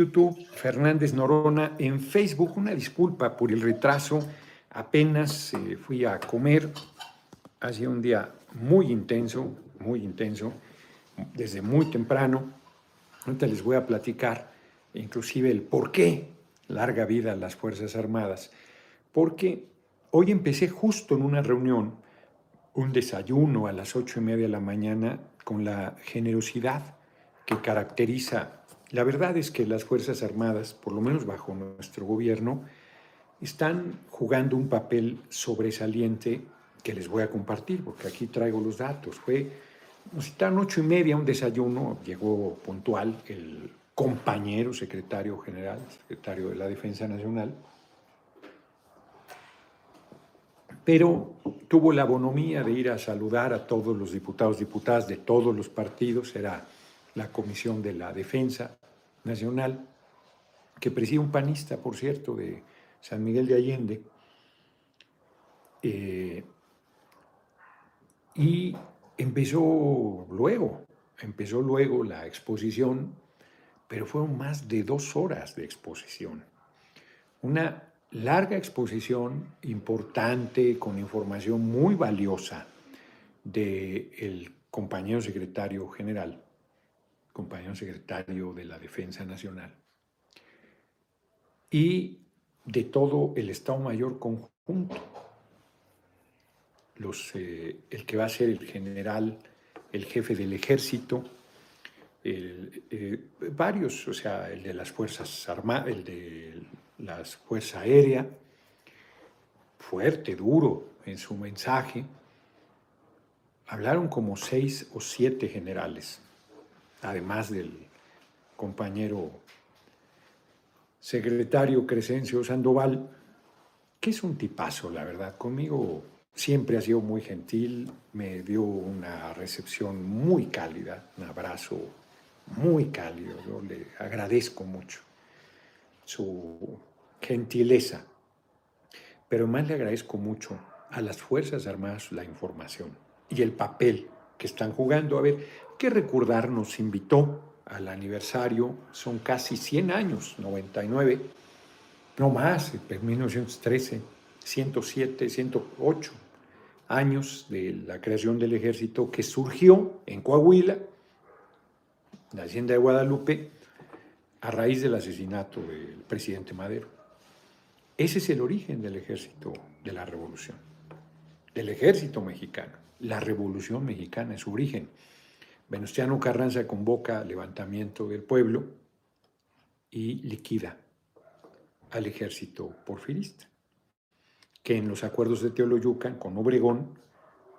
YouTube, Fernández Norona, en Facebook, una disculpa por el retraso, apenas eh, fui a comer, ha un día muy intenso, muy intenso, desde muy temprano, ahorita les voy a platicar inclusive el por qué larga vida a las Fuerzas Armadas, porque hoy empecé justo en una reunión, un desayuno a las ocho y media de la mañana con la generosidad que caracteriza la verdad es que las Fuerzas Armadas, por lo menos bajo nuestro gobierno, están jugando un papel sobresaliente que les voy a compartir, porque aquí traigo los datos. Fue, nos ocho y media un desayuno, llegó puntual el compañero secretario general, secretario de la Defensa Nacional, pero tuvo la bonomía de ir a saludar a todos los diputados, diputadas de todos los partidos, era la Comisión de la Defensa Nacional, que preside un panista, por cierto, de San Miguel de Allende, eh, y empezó luego, empezó luego la exposición, pero fueron más de dos horas de exposición. Una larga exposición importante, con información muy valiosa del compañero secretario general compañero secretario de la Defensa Nacional, y de todo el Estado Mayor conjunto, los, eh, el que va a ser el general, el jefe del ejército, eh, varios, o sea, el de las Fuerzas Armadas, el de las Fuerzas Aéreas, fuerte, duro en su mensaje. Hablaron como seis o siete generales además del compañero secretario Crescencio Sandoval, que es un tipazo, la verdad. Conmigo siempre ha sido muy gentil, me dio una recepción muy cálida, un abrazo muy cálido. Yo le agradezco mucho su gentileza, pero más le agradezco mucho a las Fuerzas Armadas la información y el papel que están jugando. A ver, ¿qué recordar nos invitó al aniversario, son casi 100 años, 99, no más, en 1913, 107, 108 años de la creación del ejército que surgió en Coahuila, la hacienda de Guadalupe, a raíz del asesinato del presidente Madero. Ese es el origen del ejército de la revolución, del ejército mexicano la Revolución Mexicana, es su origen. Venustiano Carranza convoca levantamiento del pueblo y liquida al ejército porfirista, que en los acuerdos de Teoloyucan con Obregón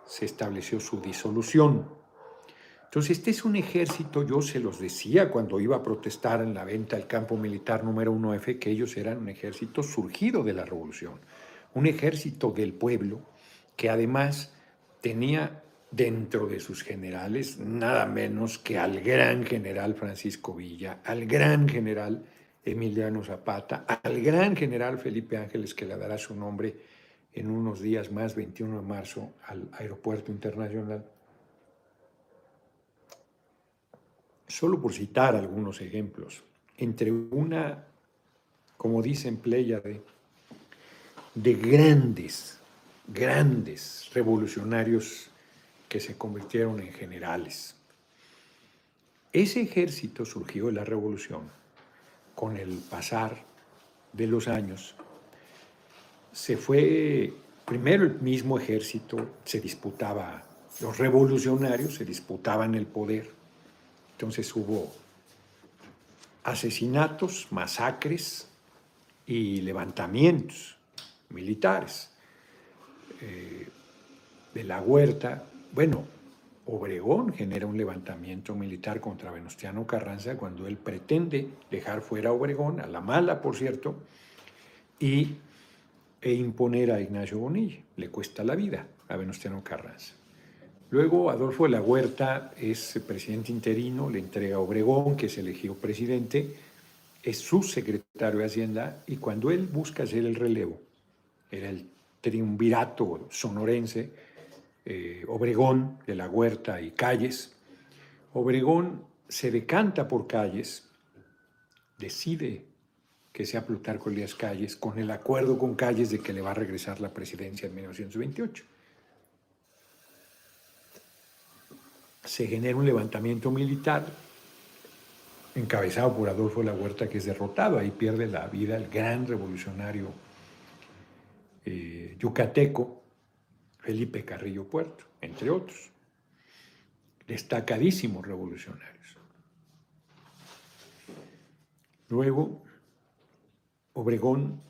se estableció su disolución. Entonces, este es un ejército, yo se los decía cuando iba a protestar en la venta del campo militar número 1F, que ellos eran un ejército surgido de la revolución, un ejército del pueblo que además tenía dentro de sus generales nada menos que al gran general Francisco Villa, al gran general Emiliano Zapata, al gran general Felipe Ángeles, que le dará su nombre en unos días más, 21 de marzo, al aeropuerto internacional. Solo por citar algunos ejemplos, entre una, como dicen Pléyade, de grandes grandes revolucionarios que se convirtieron en generales. Ese ejército surgió de la revolución con el pasar de los años. Se fue, primero el mismo ejército se disputaba, los revolucionarios se disputaban el poder. Entonces hubo asesinatos, masacres y levantamientos militares. Eh, de la Huerta, bueno, Obregón genera un levantamiento militar contra Venustiano Carranza cuando él pretende dejar fuera a Obregón, a la mala, por cierto, y, e imponer a Ignacio Bonilla. Le cuesta la vida a Venustiano Carranza. Luego Adolfo de la Huerta es presidente interino, le entrega a Obregón, que es elegido presidente, es su secretario de Hacienda, y cuando él busca hacer el relevo, era el triunvirato sonorense, eh, Obregón, de la Huerta y Calles. Obregón se decanta por Calles, decide que sea Plutarco Elías Calles con el acuerdo con Calles de que le va a regresar la presidencia en 1928. Se genera un levantamiento militar encabezado por Adolfo La Huerta, que es derrotado. Ahí pierde la vida el gran revolucionario eh, yucateco Felipe Carrillo Puerto, entre otros. Destacadísimos revolucionarios. Luego, Obregón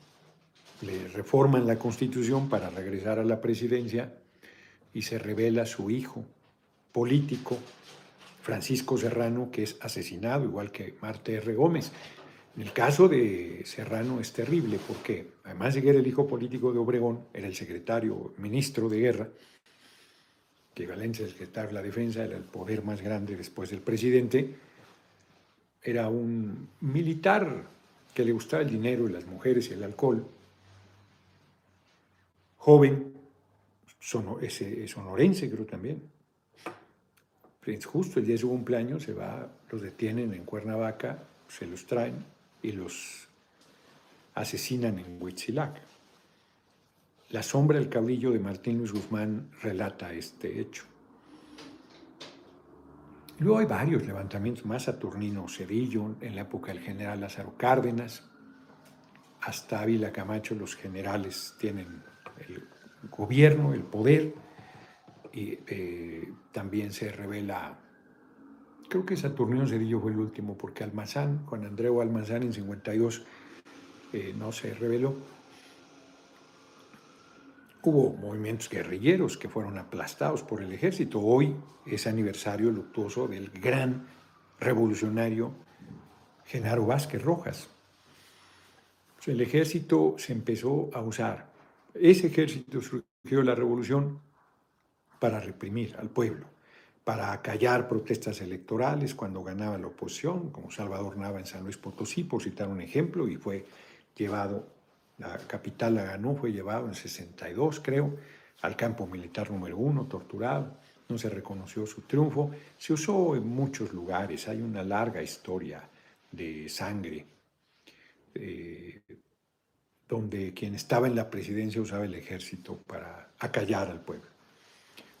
le reforman la constitución para regresar a la presidencia y se revela su hijo político, Francisco Serrano, que es asesinado, igual que Marte R. Gómez. El caso de Serrano es terrible porque, además de que era el hijo político de Obregón, era el secretario, ministro de guerra, que Valencia, el secretario de la defensa, era el poder más grande después del presidente, era un militar que le gustaba el dinero y las mujeres y el alcohol, joven, sonorense creo también. Justo el día de su cumpleaños se va, los detienen en Cuernavaca, se los traen y los asesinan en Huitzilac. La sombra del caudillo de Martín Luis Guzmán relata este hecho. Luego hay varios levantamientos más, Saturnino Cedillo, en la época del general Lázaro Cárdenas, hasta Ávila Camacho los generales tienen el gobierno, el poder, y eh, también se revela, creo que Saturnino Cedillo fue el último, porque Almazán, Juan Andreu Almazán en 52 eh, no se reveló, Hubo movimientos guerrilleros que fueron aplastados por el ejército. Hoy es aniversario luctuoso del gran revolucionario Genaro Vázquez Rojas. El ejército se empezó a usar. Ese ejército surgió la revolución para reprimir al pueblo, para acallar protestas electorales cuando ganaba la oposición, como Salvador Nava en San Luis Potosí, por citar un ejemplo, y fue llevado la capital la ganó, fue llevado en 62, creo, al campo militar número uno, torturado. No se reconoció su triunfo. Se usó en muchos lugares. Hay una larga historia de sangre, eh, donde quien estaba en la presidencia usaba el ejército para acallar al pueblo.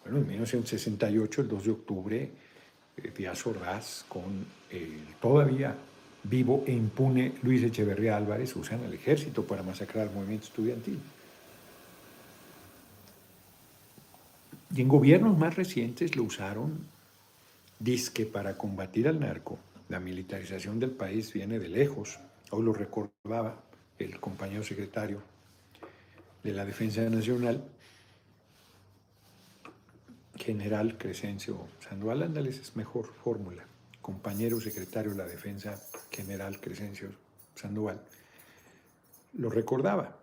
Bueno, en 1968, el 2 de octubre, eh, Díaz Ordaz, con el todavía vivo e impune Luis Echeverría Álvarez usan al ejército para masacrar al movimiento estudiantil. Y en gobiernos más recientes lo usaron, disque para combatir al narco. La militarización del país viene de lejos. Hoy lo recordaba el compañero secretario de la Defensa Nacional, general Crescencio Sandoval. Ándales, es mejor fórmula compañero secretario de la Defensa General Crescencio Sandoval, lo recordaba,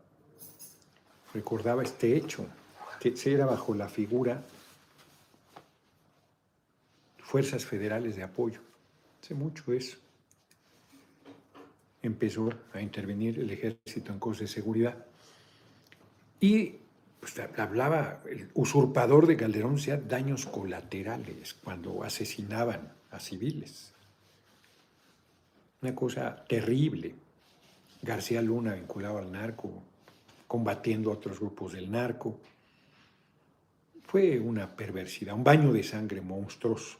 recordaba este hecho, que se era bajo la figura fuerzas federales de apoyo. Hace mucho eso. Empezó a intervenir el ejército en cosas de seguridad. Y pues, hablaba, el usurpador de Calderón sea daños colaterales cuando asesinaban a civiles. Una cosa terrible. García Luna vinculado al narco, combatiendo a otros grupos del narco. Fue una perversidad, un baño de sangre monstruoso.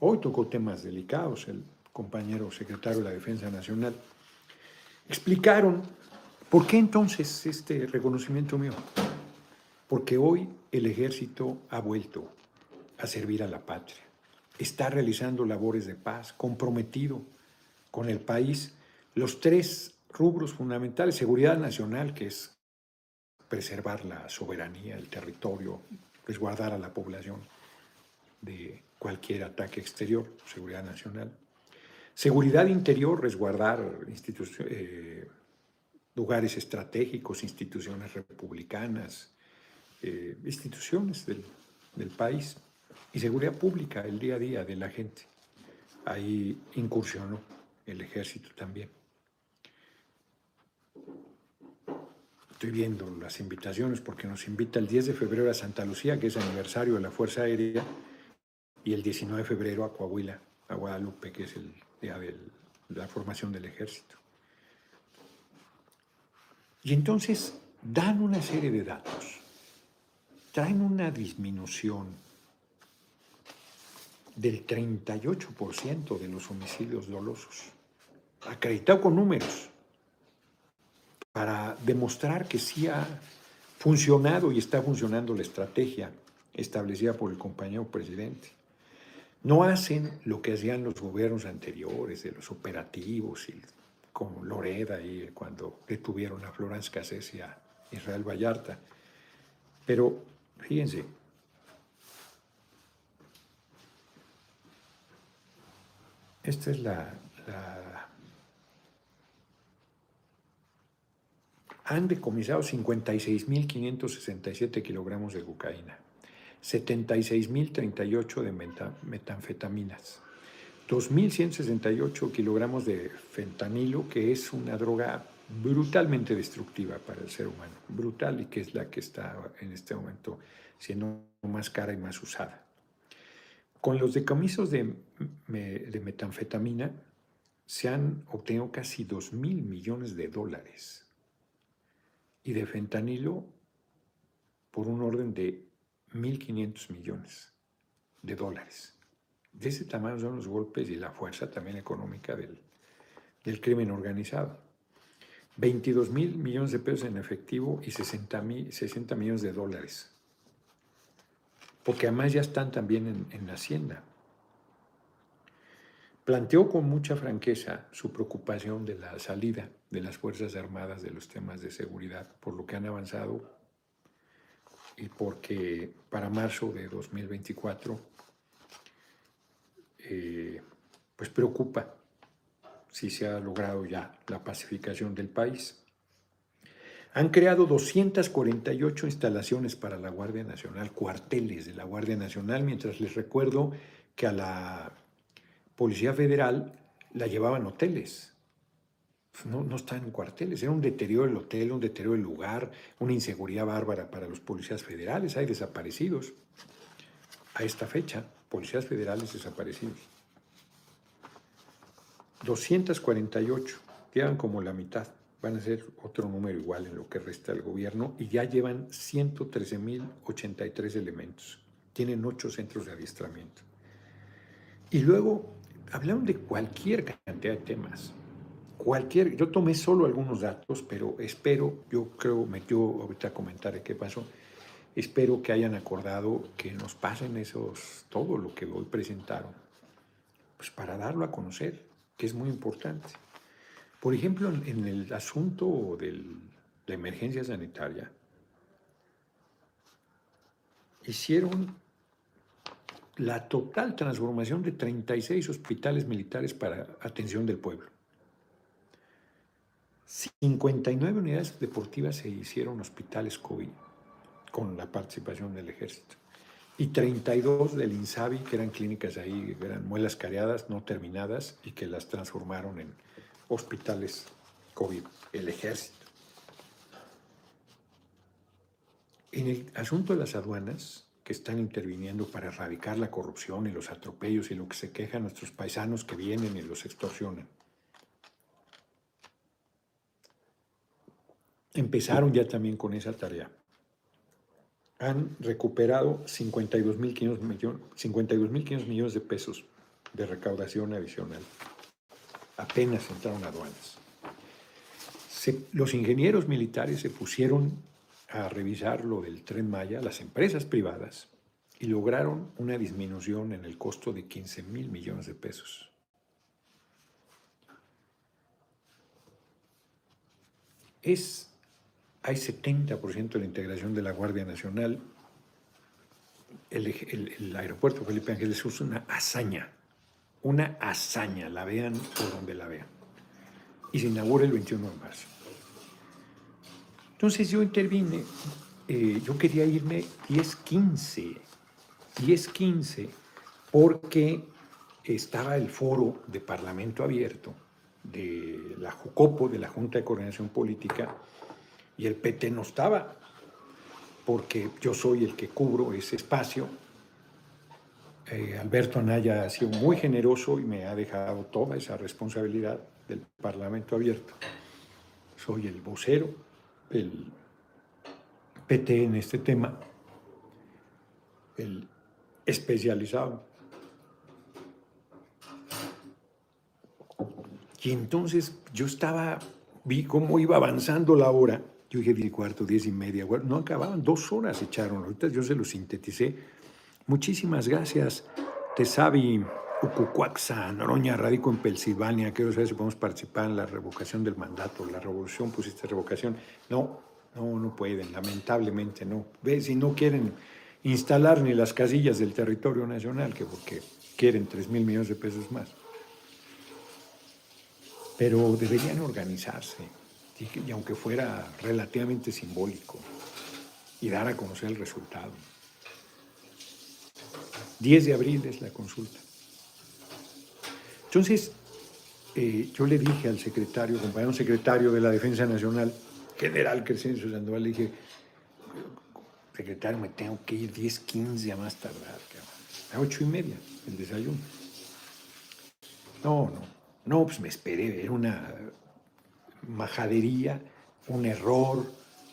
Hoy tocó temas delicados el compañero secretario de la Defensa Nacional. Explicaron por qué entonces este reconocimiento mío. Porque hoy el ejército ha vuelto a servir a la patria. Está realizando labores de paz, comprometido con el país. Los tres rubros fundamentales, seguridad nacional, que es preservar la soberanía, el territorio, resguardar a la población de cualquier ataque exterior, seguridad nacional. Seguridad interior, resguardar eh, lugares estratégicos, instituciones republicanas, eh, instituciones del, del país y seguridad pública, el día a día de la gente. Ahí incursionó el ejército también. Estoy viendo las invitaciones porque nos invita el 10 de febrero a Santa Lucía, que es aniversario de la Fuerza Aérea, y el 19 de febrero a Coahuila, a Guadalupe, que es el día del la formación del ejército. Y entonces dan una serie de datos, traen una disminución del 38% de los homicidios dolosos, acreditado con números, para demostrar que sí ha funcionado y está funcionando la estrategia establecida por el compañero presidente. No hacen lo que hacían los gobiernos anteriores, de los operativos, y como Loreda y cuando detuvieron a Florence Cassés y a Israel Vallarta. Pero fíjense, esta es la, la han decomisado 56.567 kilogramos de cocaína. 76.038 de metanfetaminas, 2.168 kilogramos de fentanilo, que es una droga brutalmente destructiva para el ser humano, brutal y que es la que está en este momento siendo más cara y más usada. Con los decomisos de, metanfetamina se han obtenido casi 2.000 millones de dólares y de fentanilo por un orden de 1.500 millones de dólares. De ese tamaño son los golpes y la fuerza también económica del, del crimen organizado. 22 mil millones de pesos en efectivo y 60, 60 millones de dólares. Porque además ya están también en, en la hacienda. Planteó con mucha franqueza su preocupación de la salida de las Fuerzas Armadas de los temas de seguridad, por lo que han avanzado y porque para marzo de 2024 eh, pues preocupa si se ha logrado ya la pacificación del país. Han creado 248 instalaciones para la Guardia Nacional, cuarteles de la Guardia Nacional, mientras les recuerdo que a la Policía Federal la llevaban hoteles no, no están en cuarteles. Era un deterioro del hotel, un deterioro del lugar, una inseguridad bárbara para los policías federales. Hay desaparecidos. A esta fecha, policías federales desaparecidos. 248, quedan como la mitad. Van a ser otro número igual en lo que resta del gobierno y ya llevan 113.083 elementos. Tienen ocho centros de adiestramiento. Y luego hablaron de cualquier cantidad de temas cualquier, yo tomé solo algunos datos, pero espero, yo creo, metió ahorita comentaré qué pasó, espero que hayan acordado que nos pasen esos, todo lo que hoy presentaron, pues para darlo a conocer, que es muy importante. Por ejemplo, en, el asunto de la emergencia sanitaria, hicieron la total transformación de 36 hospitales militares para atención del pueblo. 59 unidades deportivas se hicieron hospitales COVID con la participación del ejército. Y 32 del INSABI, que eran clínicas ahí, eran muelas careadas, no terminadas, y que las transformaron en hospitales COVID, el ejército. En el asunto de las aduanas, que están interviniendo para erradicar la corrupción y los atropellos y lo que se quejan nuestros paisanos que vienen y los extorsionan, empezaron ya también con esa tarea. Han recuperado 52.500 millones, de pesos de recaudación adicional. Apenas entraron aduanas. los ingenieros militares se pusieron a revisar lo del tren Maya, las empresas privadas, y lograron una disminución en el costo de 15 mil millones de pesos. Es hay 70% de la integración de la Guardia Nacional. El, aeropuerto Felipe Ángeles es una hazaña, una hazaña, la vean por donde la vean. Y se inaugura el 21 de marzo. Entonces yo intervine, eh, yo quería irme 10-15, 10-15, porque estaba el foro de Parlamento Abierto de la JUCOPO, de la Junta de Coordinación Política, y el PT no estaba, porque yo soy el que cubro ese espacio eh, Alberto Anaya ha sido muy generoso y me ha dejado toda esa responsabilidad del Parlamento abierto. Soy el vocero del PT en este tema, el especializado. Y entonces yo estaba, vi cómo iba avanzando la hora. Yo dije diez y cuarto, diez y media. no acababan, dos horas echaron. Ahorita yo se lo sinteticé. Muchísimas gracias, Tesavi Ucucuaxa, Noroña, radico en Pensilvania. Quiero saber si podemos participar en la revocación del mandato. La revolución, pusiste revocación. No, no, no pueden, lamentablemente no. Ve, si no quieren instalar ni las casillas del territorio nacional, que porque quieren 3 mil millones de pesos más. Pero deberían organizarse, y aunque fuera relativamente simbólico, y dar a conocer el resultado. 10 de abril es la consulta. Entonces, eh, yo le dije al secretario, compañero secretario de la Defensa Nacional, general Crescencio Sandoval, le dije, secretario, me tengo que ir 10, 15 a más tardar, a 8 y media el desayuno. No, no, no, pues me esperé, era una majadería, un error,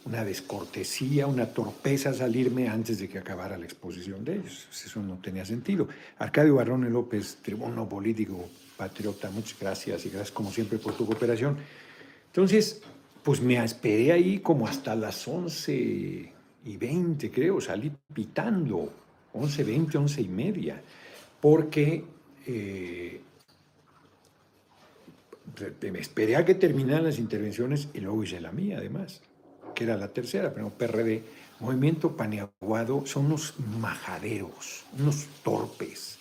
una descortesía, una torpeza salirme antes de que acabara la exposición de ellos. Eso no tenía sentido. Arcadio Barrón López, tribuno político, patriota, muchas gracias y gracias como siempre por tu cooperación. Entonces, pues me esperé ahí como hasta las 11 y 20, creo, salí pitando, 11, 20, 11 y media, porque eh, me esperé a que terminaran las intervenciones y luego hice la mía, además que era la tercera, pero PRD, Movimiento Paneaguado, son unos majaderos, unos torpes,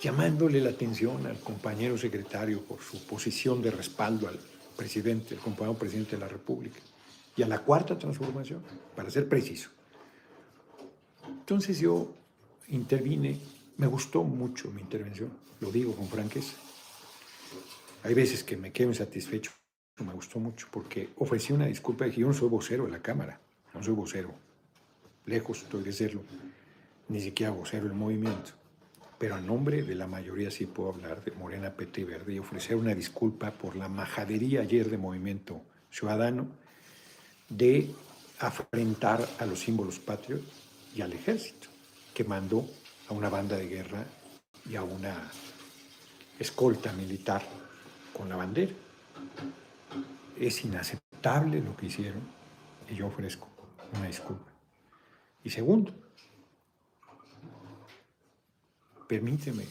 llamándole la atención al compañero secretario por su posición de respaldo al presidente, el compañero presidente de la República, y a la cuarta transformación, para ser preciso. Entonces yo intervine, me gustó mucho mi intervención, lo digo con franqueza. Hay veces que me quedo insatisfecho me gustó mucho porque ofrecí una disculpa. Dije, yo no soy vocero de la Cámara, no soy vocero. Lejos estoy de serlo. Ni siquiera vocero del movimiento. Pero a nombre de la mayoría sí puedo hablar de Morena, PT Verde y ofrecer una disculpa por la majadería ayer de Movimiento Ciudadano de afrentar a los símbolos patrios y al ejército, que mandó a una banda de guerra y a una escolta militar con la bandera es inaceptable lo que hicieron y yo ofrezco una disculpa. Y segundo, permíteme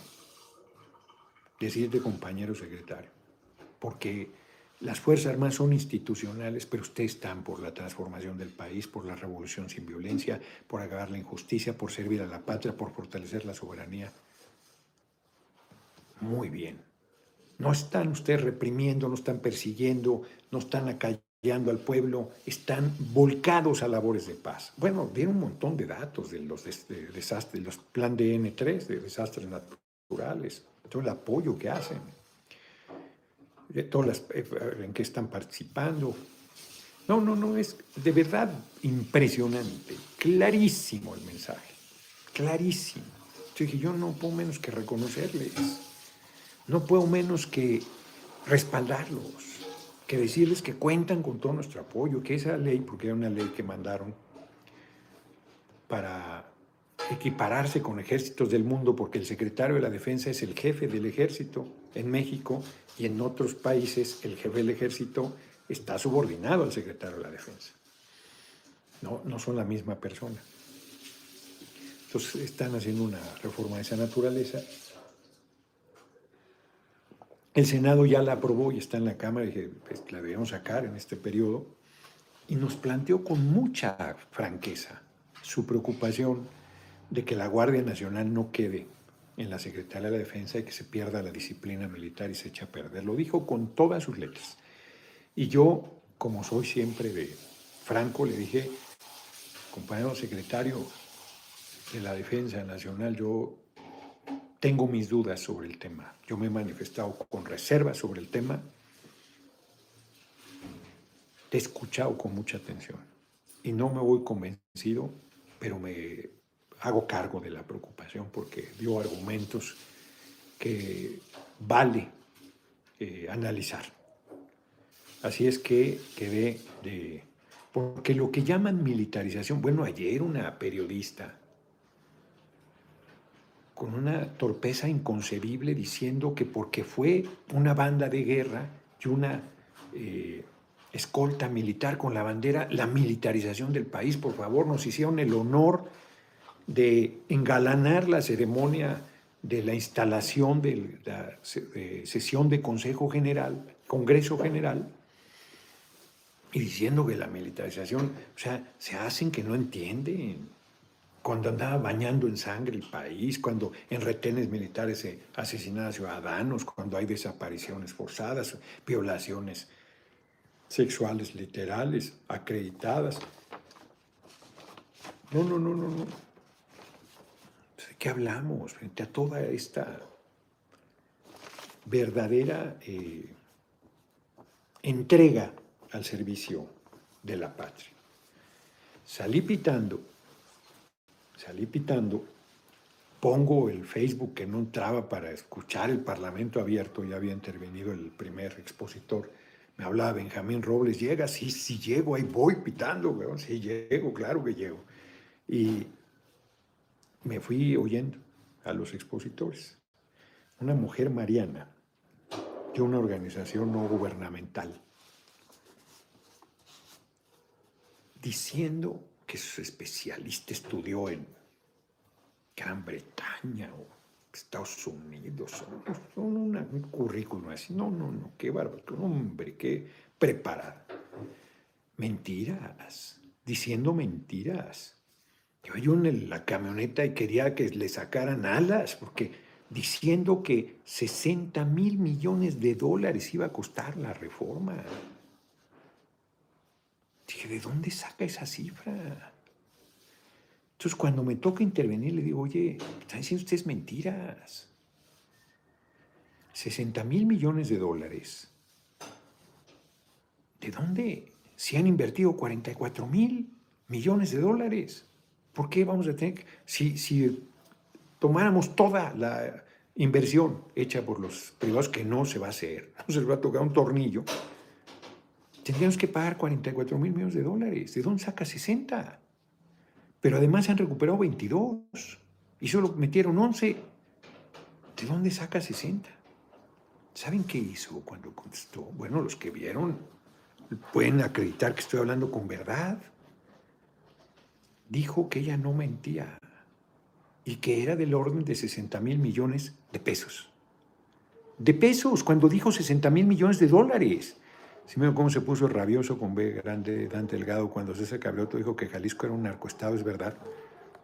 decirte, compañero secretario, porque las Fuerzas Armadas son institucionales, pero ustedes están por la transformación del país, por la revolución sin violencia, por acabar la injusticia, por servir a la patria, por fortalecer la soberanía. Muy bien. No están ustedes reprimiendo, no están persiguiendo, no están acallando al pueblo, están volcados a labores de paz. Bueno, dieron un montón de datos de los desastres, de plan DN3, de desastres naturales, todo el apoyo que hacen, de todas las eh, en que están participando. No, no, no, es de verdad impresionante, clarísimo el mensaje, clarísimo. Dije, yo no puedo menos que reconocerles no puedo menos que respaldarlos, que decirles que cuentan con todo nuestro apoyo, que esa ley, porque era una ley que mandaron para equipararse con ejércitos del mundo, porque el secretario de la Defensa es el jefe del ejército en México y en otros países el jefe del ejército está subordinado al secretario de la Defensa. No, no son la misma persona. Entonces están haciendo una reforma de esa naturaleza el Senado ya la aprobó y está en la Cámara, dije, pues, la debemos sacar en este periodo, y nos planteó con mucha franqueza su preocupación de que la Guardia Nacional no quede en la Secretaría de Defensa y que se pierda la disciplina militar y se eche a perder. Lo dijo con todas sus letras. Y yo, como soy siempre de franco, le dije, compañero secretario de la Defensa Nacional, yo tengo mis dudas sobre el tema. Yo me he manifestado con reservas sobre el tema. Te he escuchado con mucha atención y no me voy convencido, pero me hago cargo de la preocupación porque dio argumentos que vale eh, analizar. Así es que quedé de... Porque lo que llaman militarización, bueno, ayer una periodista con una torpeza inconcebible diciendo que porque fue una banda de guerra y una eh, escolta militar con la bandera, la militarización del país, por favor, nos hicieron el honor de engalanar la ceremonia de la instalación de la sesión de Consejo General, Congreso General, y diciendo que la militarización, o sea, se hacen que no entienden cuando andaba bañando en sangre el país, cuando en retenes militares se asesinaban ciudadanos, cuando hay desapariciones forzadas, violaciones sexuales literales, acreditadas. No, no, no, no, no. ¿De qué hablamos frente a toda esta verdadera eh, entrega al servicio de la patria? Salí pitando salí pitando, pongo el Facebook que no entraba para escuchar el Parlamento abierto, ya había intervenido el primer expositor, me hablaba Benjamín Robles, llega, sí, sí llego, ahí voy pitando, weón, sí llego, claro que llego. Y me fui oyendo a los expositores. Una mujer mariana de una organización no gubernamental, diciendo que su especialista estudió en Gran Bretaña o Estados Unidos, son, un currículum así. No, no, no, qué bárbaro, hombre, qué preparado. Mentiras, diciendo mentiras. Yo en la camioneta y quería que le sacaran alas, porque diciendo que 60 mil millones de dólares iba a costar la reforma. Dije, ¿de dónde saca esa cifra? Entonces, cuando me toca intervenir, le digo, oye, están diciendo ustedes mentiras. 60 mil millones de dólares. ¿De dónde? Si han invertido 44 mil millones de dólares. ¿Por qué vamos a tener si, si tomáramos toda la inversión hecha por los privados, que no se va a hacer, no se les va a tocar un tornillo, tendríamos que pagar 44 mil millones de dólares. ¿De dónde saca 60? Pero además se han recuperado 22 y solo metieron 11. ¿De dónde saca 60? ¿Saben qué hizo cuando contestó? Bueno, los que vieron pueden acreditar que estoy hablando con verdad. Dijo que ella no mentía y que era del orden de 60 mil millones de pesos. De pesos, cuando dijo 60 mil millones de dólares. Si me cómo se puso rabioso con B grande Dante Delgado cuando César Cabrioto dijo que Jalisco era un narcoestado, es verdad.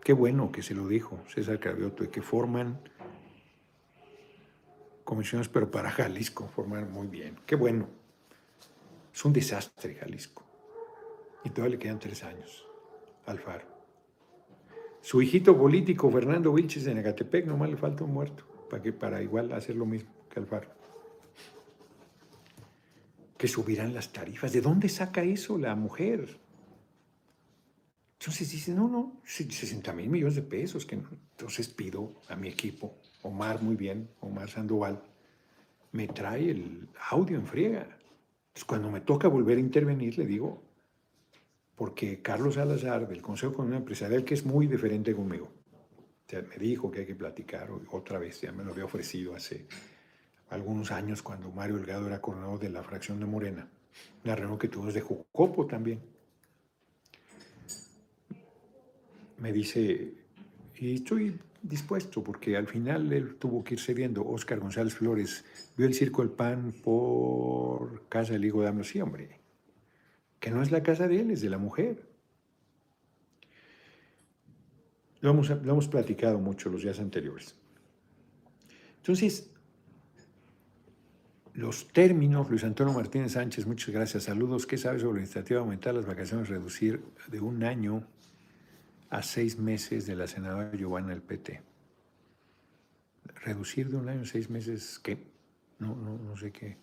Qué bueno que se lo dijo César Cabrioto y que forman comisiones, pero para Jalisco, forman muy bien. Qué bueno. Es un desastre Jalisco. Y todavía le quedan tres años. Alfaro. Su hijito político, Fernando Vilches de Negatepec, nomás le falta un muerto, para, que, para igual hacer lo mismo que Alfaro que subirán las tarifas. ¿De dónde saca eso la mujer? Entonces dice, no, no, 60 mil millones de pesos. Que Entonces pido a mi equipo, Omar muy bien, Omar Sandoval, me trae el audio en friega. Entonces cuando me toca volver a intervenir, le digo, porque Carlos Salazar del Consejo Económico Empresarial, que es muy diferente conmigo, me dijo que hay que platicar otra vez, ya me lo había ofrecido hace algunos años cuando Mario Delgado era coronado de la fracción de Morena, la reunión que tuvimos de Jucopo también. Me dice, y estoy dispuesto, porque al final él tuvo que ir cediendo. Oscar González Flores vio el Circo del Pan por casa del hijo de Amos. Sí, hombre, que no es la casa de él, es de la mujer. Lo hemos, lo hemos platicado mucho los días anteriores. Entonces, los términos, Luis Antonio Martínez Sánchez, muchas gracias, saludos. ¿Qué sabes sobre la iniciativa de aumentar las vacaciones, reducir de un año a seis meses de la senadora Giovanna del PT? ¿Reducir de un año a seis meses qué? No, no, sé qué.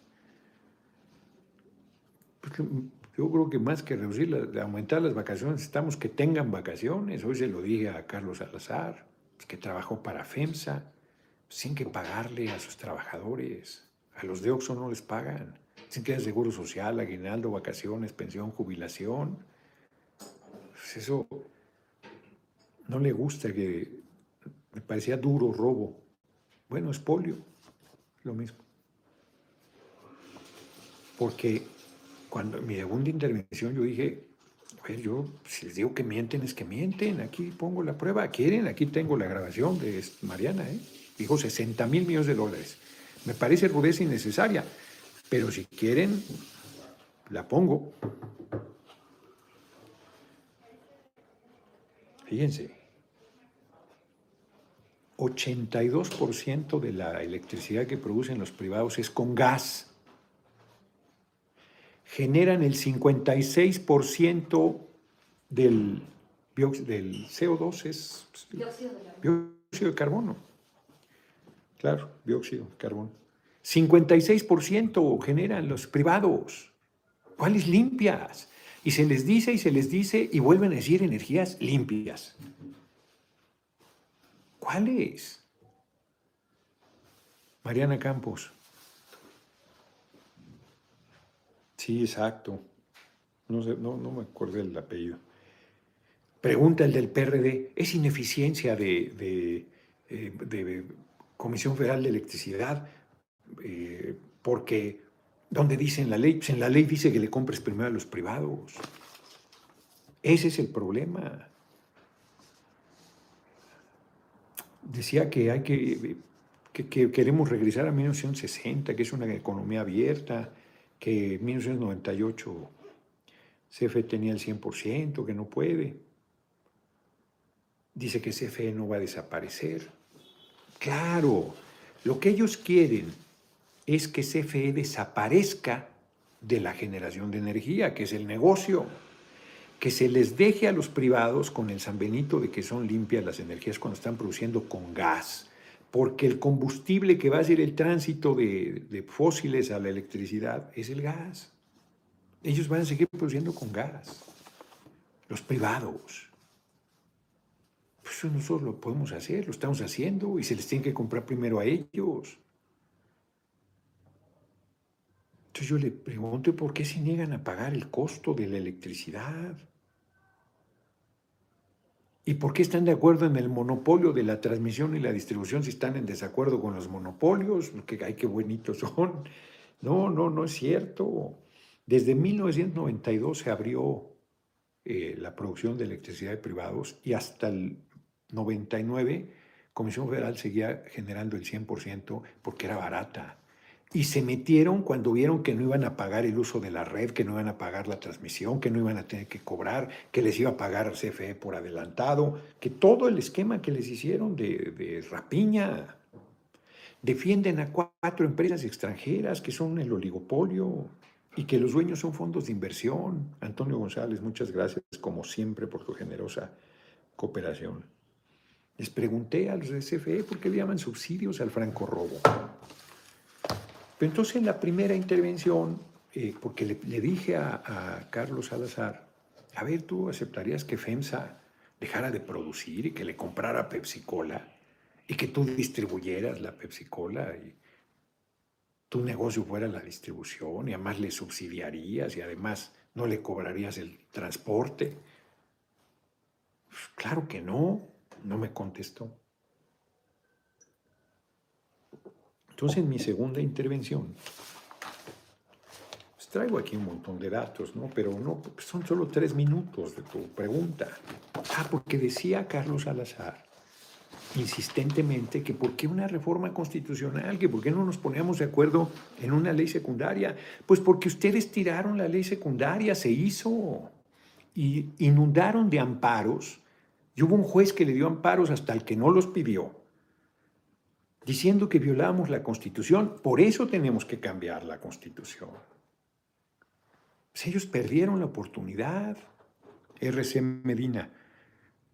Yo creo que más que reducir, aumentar las vacaciones, necesitamos que tengan vacaciones. Hoy se lo dije a Carlos Salazar, pues, que trabajó para FEMSA, sin que pagarle a sus trabajadores. A los de Oxxo no les pagan. Sin que seguro social, aguinaldo, vacaciones, pensión, jubilación. Pues eso no le gusta que me parecía duro robo. Bueno, es polio, lo mismo. Porque cuando mi segunda intervención yo dije, yo si les digo que mienten es que mienten, aquí pongo la prueba, quieren, aquí tengo la grabación de Mariana, ¿eh? dijo 60 mil millones de dólares. Me parece rudeza innecesaria, pero si quieren, la pongo. Fíjense, 82% de la electricidad que producen los privados es con gas. Generan el 56% del, del CO2, es dióxido de carbono. Claro, dióxido de carbono. 56% generan los privados. ¿Cuáles limpias? Y se les dice y se les dice y vuelven a decir energías limpias. ¿Cuáles? Mariana Campos. Sí, exacto. No, no, me acordé del apellido. Pregunta el del PRD. ¿Es ineficiencia de, eh, Comisión Federal de Electricidad? Eh, porque, ¿dónde dice en la ley? Pues en la ley dice que le compres primero a los privados. Ese es el problema. decía que hay que, que, queremos regresar a 1960, que es una economía abierta, que en 1998 CFE tenía el 100%, que no puede. Dice que CFE no va a desaparecer. Claro, lo que ellos quieren es que CFE desaparezca de la generación de energía, que es el negocio que se les deje a los privados con el San Benito de que son limpias las energías cuando están produciendo con gas, porque el combustible que va a ser el tránsito de, fósiles a la electricidad es el gas. Ellos van a seguir produciendo con gas, los privados. Pues nosotros lo podemos hacer, lo estamos haciendo y se les tiene que comprar primero a ellos. Entonces yo le pregunto, ¿por qué se niegan a pagar el costo de la electricidad? ¿Y por qué están de acuerdo en el monopolio de la transmisión y la distribución si están en desacuerdo con los monopolios? Que, ay, qué bonitos son. No, no, no es cierto. Desde 1992 se abrió eh, la producción de electricidad de privados y hasta el 99 Comisión Federal seguía generando el 100% porque era barata y se metieron cuando vieron que no iban a pagar el uso de la red, que no iban a pagar la transmisión, que no iban a tener que cobrar, que les iba a pagar CFE por adelantado, que todo el esquema que les hicieron de, rapiña. Defienden a cuatro empresas extranjeras que son el oligopolio y que los dueños son fondos de inversión. Antonio González, muchas gracias como siempre por tu generosa cooperación. Les pregunté a los de CFE por qué le llaman subsidios al franco robo. Pero entonces en la primera intervención, eh, porque le, dije a, Carlos Salazar, a ver, ¿tú aceptarías que FEMSA dejara de producir y que le comprara Pepsi Cola y que tú distribuyeras la Pepsi Cola y tu negocio fuera la distribución y además le subsidiarías y además no le cobrarías el transporte? Pues claro que no, no me contestó. Entonces, en mi segunda intervención, pues, traigo aquí un montón de datos, ¿no? Pero no, son solo tres minutos de tu pregunta. Ah, porque decía Carlos Salazar insistentemente que por qué una reforma constitucional, que por qué no nos poníamos de acuerdo en una ley secundaria. Pues porque ustedes tiraron la ley secundaria, se hizo, y inundaron de amparos, y hubo un juez que le dio amparos hasta el que no los pidió diciendo que violamos la Constitución, por eso tenemos que cambiar la Constitución. Pues ellos perdieron la oportunidad. RC Medina,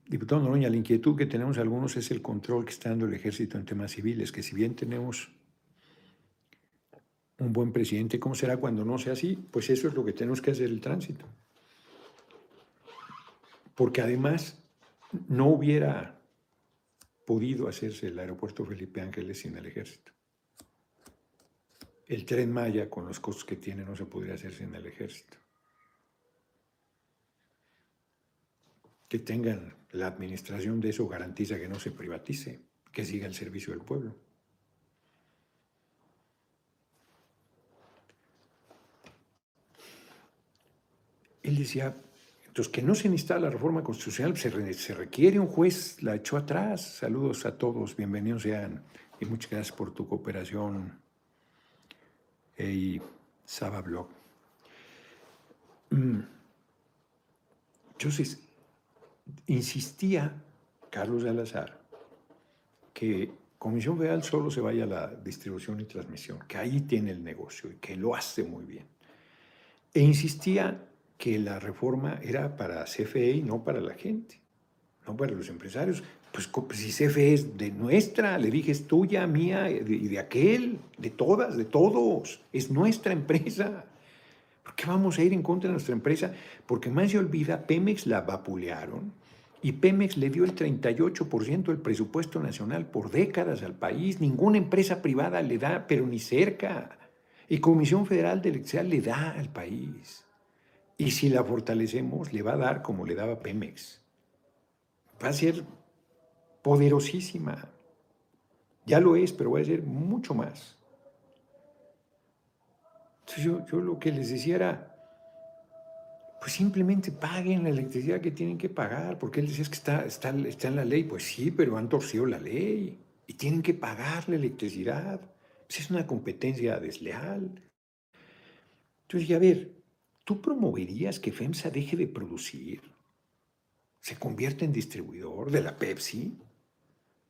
diputado Noroña, la inquietud que tenemos algunos es el control que está dando el ejército en temas civiles, que si bien tenemos un buen presidente. ¿Cómo será cuando no sea así? Pues eso es lo que tenemos que hacer el tránsito. Porque además no hubiera podido hacerse el aeropuerto Felipe Ángeles sin el ejército. El tren Maya, con los costos que tiene, no se podría hacer sin el ejército. Que tengan la administración de eso garantiza que no se privatice, que siga el servicio del pueblo. Él decía, entonces que no se necesita la reforma constitucional, se, requiere un juez, la echó atrás. Saludos a todos, bienvenidos sean y muchas gracias por tu cooperación. Y Saba Blog. Mm. Entonces, insistía Carlos de Alazar que Comisión Federal solo se vaya a la distribución y transmisión, que ahí tiene el negocio y que lo hace muy bien. E insistía que la reforma era para CFE y no para la gente, no para los empresarios. Pues, si CFE es de nuestra, le dije es tuya, mía y de aquel, de todas, de todos, es nuestra empresa. ¿Por qué vamos a ir en contra de nuestra empresa? Porque más se olvida, Pemex la vapulearon y Pemex le dio el 38% del presupuesto nacional por décadas al país. Ninguna empresa privada le da, pero ni cerca. Y Comisión Federal de Electricidad le da al país. Y si la fortalecemos, le va a dar como le daba Pemex. Va a ser poderosísima. Ya lo es, pero va a ser mucho más. Entonces yo, yo lo que les decía era, pues simplemente paguen la electricidad que tienen que pagar, porque él decía que está, está, está en la ley. Pues sí, pero han torcido la ley y tienen que pagar la electricidad. Pues es una competencia desleal. Entonces, a ver, ¿Tú promoverías que FEMSA deje de producir? ¿Se convierte en distribuidor de la Pepsi?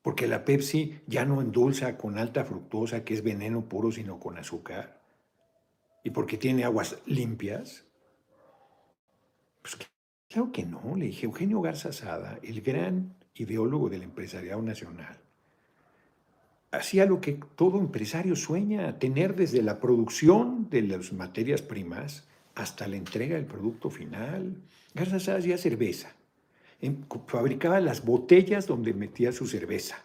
Porque la Pepsi ya no endulza con alta fructosa, que es veneno puro, sino con azúcar. Y porque tiene aguas limpias. Pues claro que no, le dije Eugenio Garza Sada, el gran ideólogo del empresariado nacional. Hacía lo que todo empresario sueña, tener desde la producción de las materias primas hasta la entrega del producto final. Garza hacía cerveza. Fabricaba las botellas donde metía su cerveza.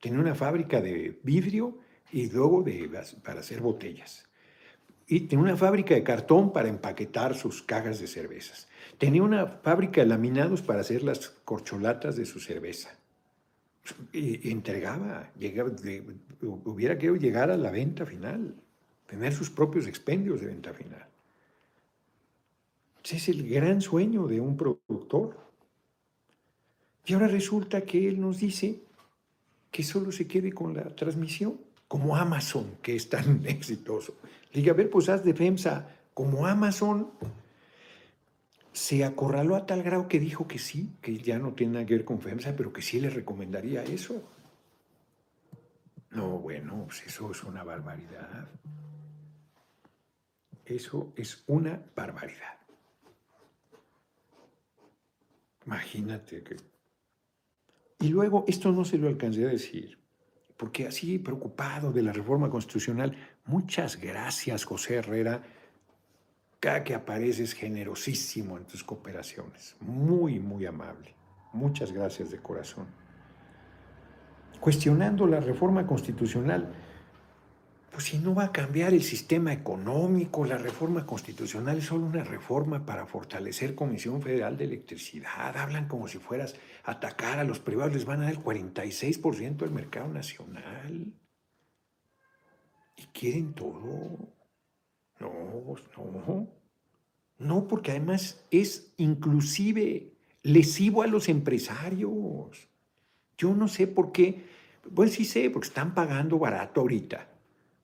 Tenía una fábrica de vidrio y luego de, para hacer botellas. Y tenía una fábrica de cartón para empaquetar sus cajas de cervezas. Tenía una fábrica de laminados para hacer las corcholatas de su cerveza. Y, entregaba, llegaba, hubiera querido llegar a la venta final, tener sus propios expendios de venta final. Ese es el gran sueño de un productor. Y ahora resulta que él nos dice que solo se quede con la transmisión, como Amazon, que es tan exitoso. Le diga, a ver, pues haz defensa, como Amazon se acorraló a tal grado que dijo que sí, que ya no tiene nada que ver con FEMSA, pero que sí le recomendaría eso. No, bueno, pues eso es una barbaridad. Eso es una barbaridad. Imagínate que... Y luego, esto no se lo alcancé a decir, porque así preocupado de la reforma constitucional, muchas gracias, José Herrera, cada que apareces generosísimo en tus cooperaciones, muy, muy amable. Muchas gracias de corazón. Cuestionando la reforma constitucional, pues si no va a cambiar el sistema económico, la reforma constitucional es solo una reforma para fortalecer Comisión Federal de Electricidad. Hablan como si fueras atacar a los privados, les van a dar el 46% del mercado nacional. Y quieren todo. No, no. No, porque además es inclusive lesivo a los empresarios. Yo no sé por qué. Bueno, sí sé, porque están pagando barato ahorita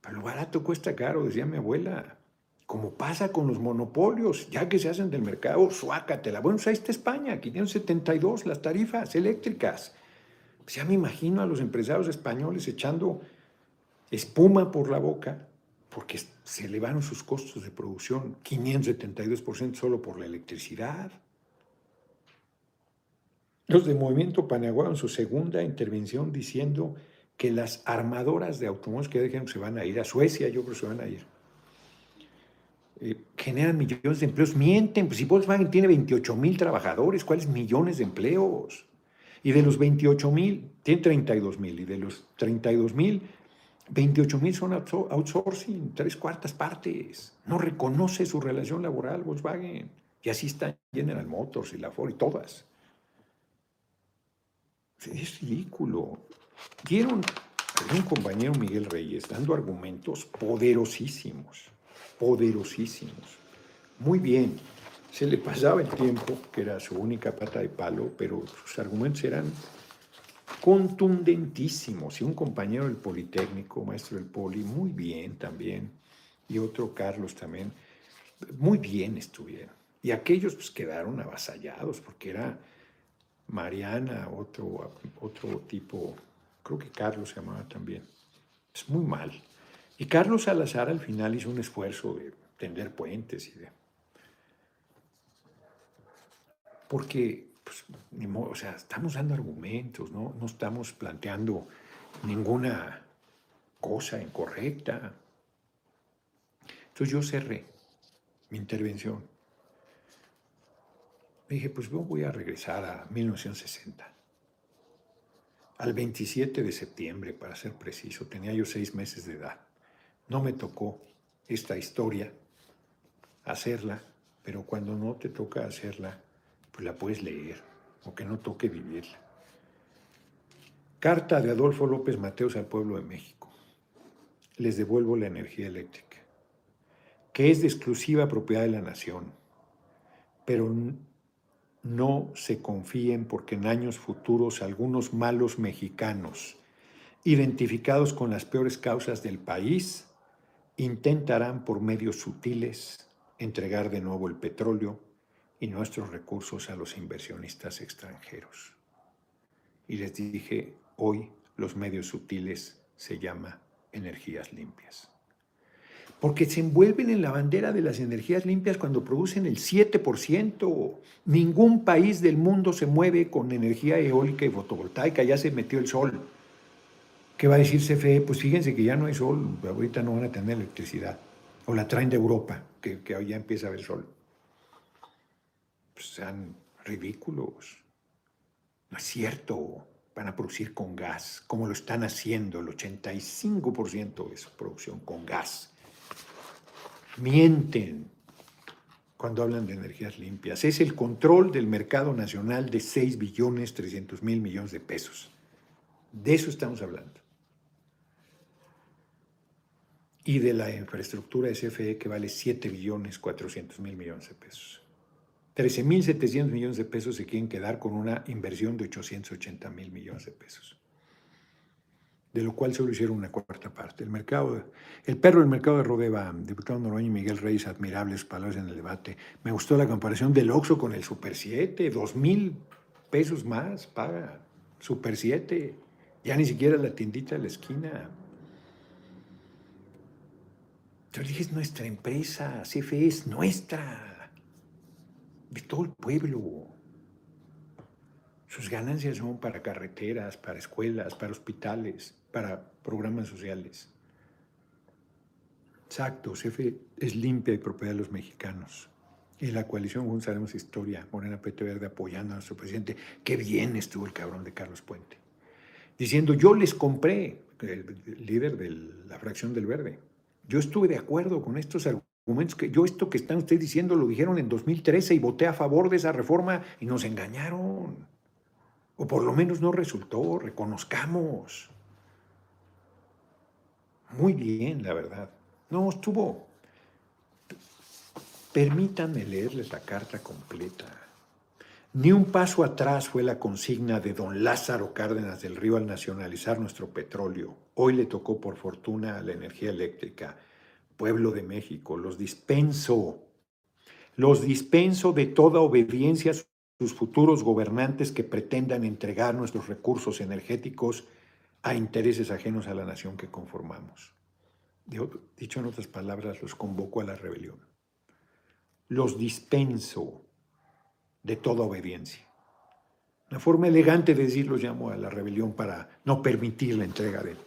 pero lo barato cuesta caro, decía mi abuela. Como pasa con los monopolios, ya que se hacen del mercado, suácatela. Bueno, pues ahí está España, 572 las tarifas eléctricas. Pues ya me imagino a los empresarios españoles echando espuma por la boca porque se elevaron sus costos de producción 572% solo por la electricidad. Los de Movimiento Panaguá en su segunda intervención diciendo que las armadoras de automóviles que dejen se van a ir a Suecia, yo creo que se van a ir. eh, generan millones de empleos. Mienten, pues si Volkswagen tiene 28 mil trabajadores, ¿cuáles millones de empleos? Y de los 28 mil, tiene 32 mil, y de los 32 mil, 28 mil son outsourcing, tres cuartas partes. No reconoce su relación laboral Volkswagen. Y así está General Motors y la Ford y todas. Es ridículo. Dieron a un compañero Miguel Reyes dando argumentos poderosísimos, poderosísimos. Muy bien, se le pasaba el tiempo, que era su única pata de palo, pero sus argumentos eran contundentísimos. Y un compañero del Politécnico, maestro del Poli, muy bien también, y otro Carlos también, muy bien estuvieron. Y aquellos pues quedaron avasallados porque era Mariana, otro, otro tipo, creo que Carlos se llamaba también. Es muy mal. Y Carlos Salazar al final hizo un esfuerzo de tender puentes y de... Porque, pues, o sea, estamos dando argumentos, ¿no? No estamos planteando ninguna cosa incorrecta. Entonces yo cerré mi intervención dije, pues voy a regresar a 1960. Al 27 de septiembre, para ser preciso, tenía yo seis meses de edad. No me tocó esta historia hacerla, pero cuando no te toca hacerla, pues la puedes leer, o que no toque vivirla. Carta de Adolfo López Mateos al pueblo de México. Les devuelvo la energía eléctrica, que es de exclusiva propiedad de la nación, pero no se confíen porque en años futuros algunos malos mexicanos, identificados con las peores causas del país, intentarán por medios sutiles entregar de nuevo el petróleo y nuestros recursos a los inversionistas extranjeros. Y les dije, hoy los medios sutiles se llama energías limpias porque se envuelven en la bandera de las energías limpias cuando producen el 7%. Ningún país del mundo se mueve con energía eólica y fotovoltaica, ya se metió el sol. ¿Qué va a decir CFE? Pues fíjense que ya no hay sol, ahorita no van a tener electricidad. O la traen de Europa, que, que ya empieza a haber sol. Pues sean ridículos. No es cierto. Van a producir con gas, como lo están haciendo, el 85% de su producción con gas mienten cuando hablan de energías limpias. Es el control del mercado nacional de 6 billones 300 mil millones de pesos. De eso estamos hablando. Y de la infraestructura de CFE que vale 7 billones 400 mil millones de pesos. 13 mil 700 millones de pesos se quieren quedar con una inversión de 880 mil millones de pesos de lo cual solo hicieron una cuarta parte. El, mercado, el perro del mercado de Rodeva, diputado Noroña y Miguel Reyes, admirables palabras en el debate. Me gustó la comparación del Oxxo con el Super 7, dos mil pesos más paga Super 7, ya ni siquiera la tiendita de la esquina. Yo dije, es nuestra empresa, CFE es nuestra, de todo el pueblo. Sus ganancias son para carreteras, para escuelas, para hospitales, para programas sociales. Exacto, CFE es limpia y propiedad de los mexicanos. Y la coalición Juntos Haremos Historia, Morena PT Verde apoyando a nuestro presidente. Qué bien estuvo el cabrón de Carlos Puente. Diciendo, yo les compré, el líder de la fracción del Verde. Yo estuve de acuerdo con estos argumentos que yo esto que están ustedes diciendo lo dijeron en 2013 y voté a favor de esa reforma y nos engañaron. O por lo menos no resultó, reconozcamos. Muy bien, la verdad. No, estuvo. Permítanme leerles la carta completa. Ni un paso atrás fue la consigna de don Lázaro Cárdenas del Río al nacionalizar nuestro petróleo. Hoy le tocó por fortuna a la energía eléctrica. Pueblo de México, los dispenso. Los dispenso de toda obediencia a sus futuros gobernantes que pretendan entregar nuestros recursos energéticos a intereses ajenos a la nación que conformamos. Dicho en otras palabras, los convoco a la rebelión. Los dispenso de toda obediencia. Una forma elegante de decirlo llamo a la rebelión para no permitir la entrega de él.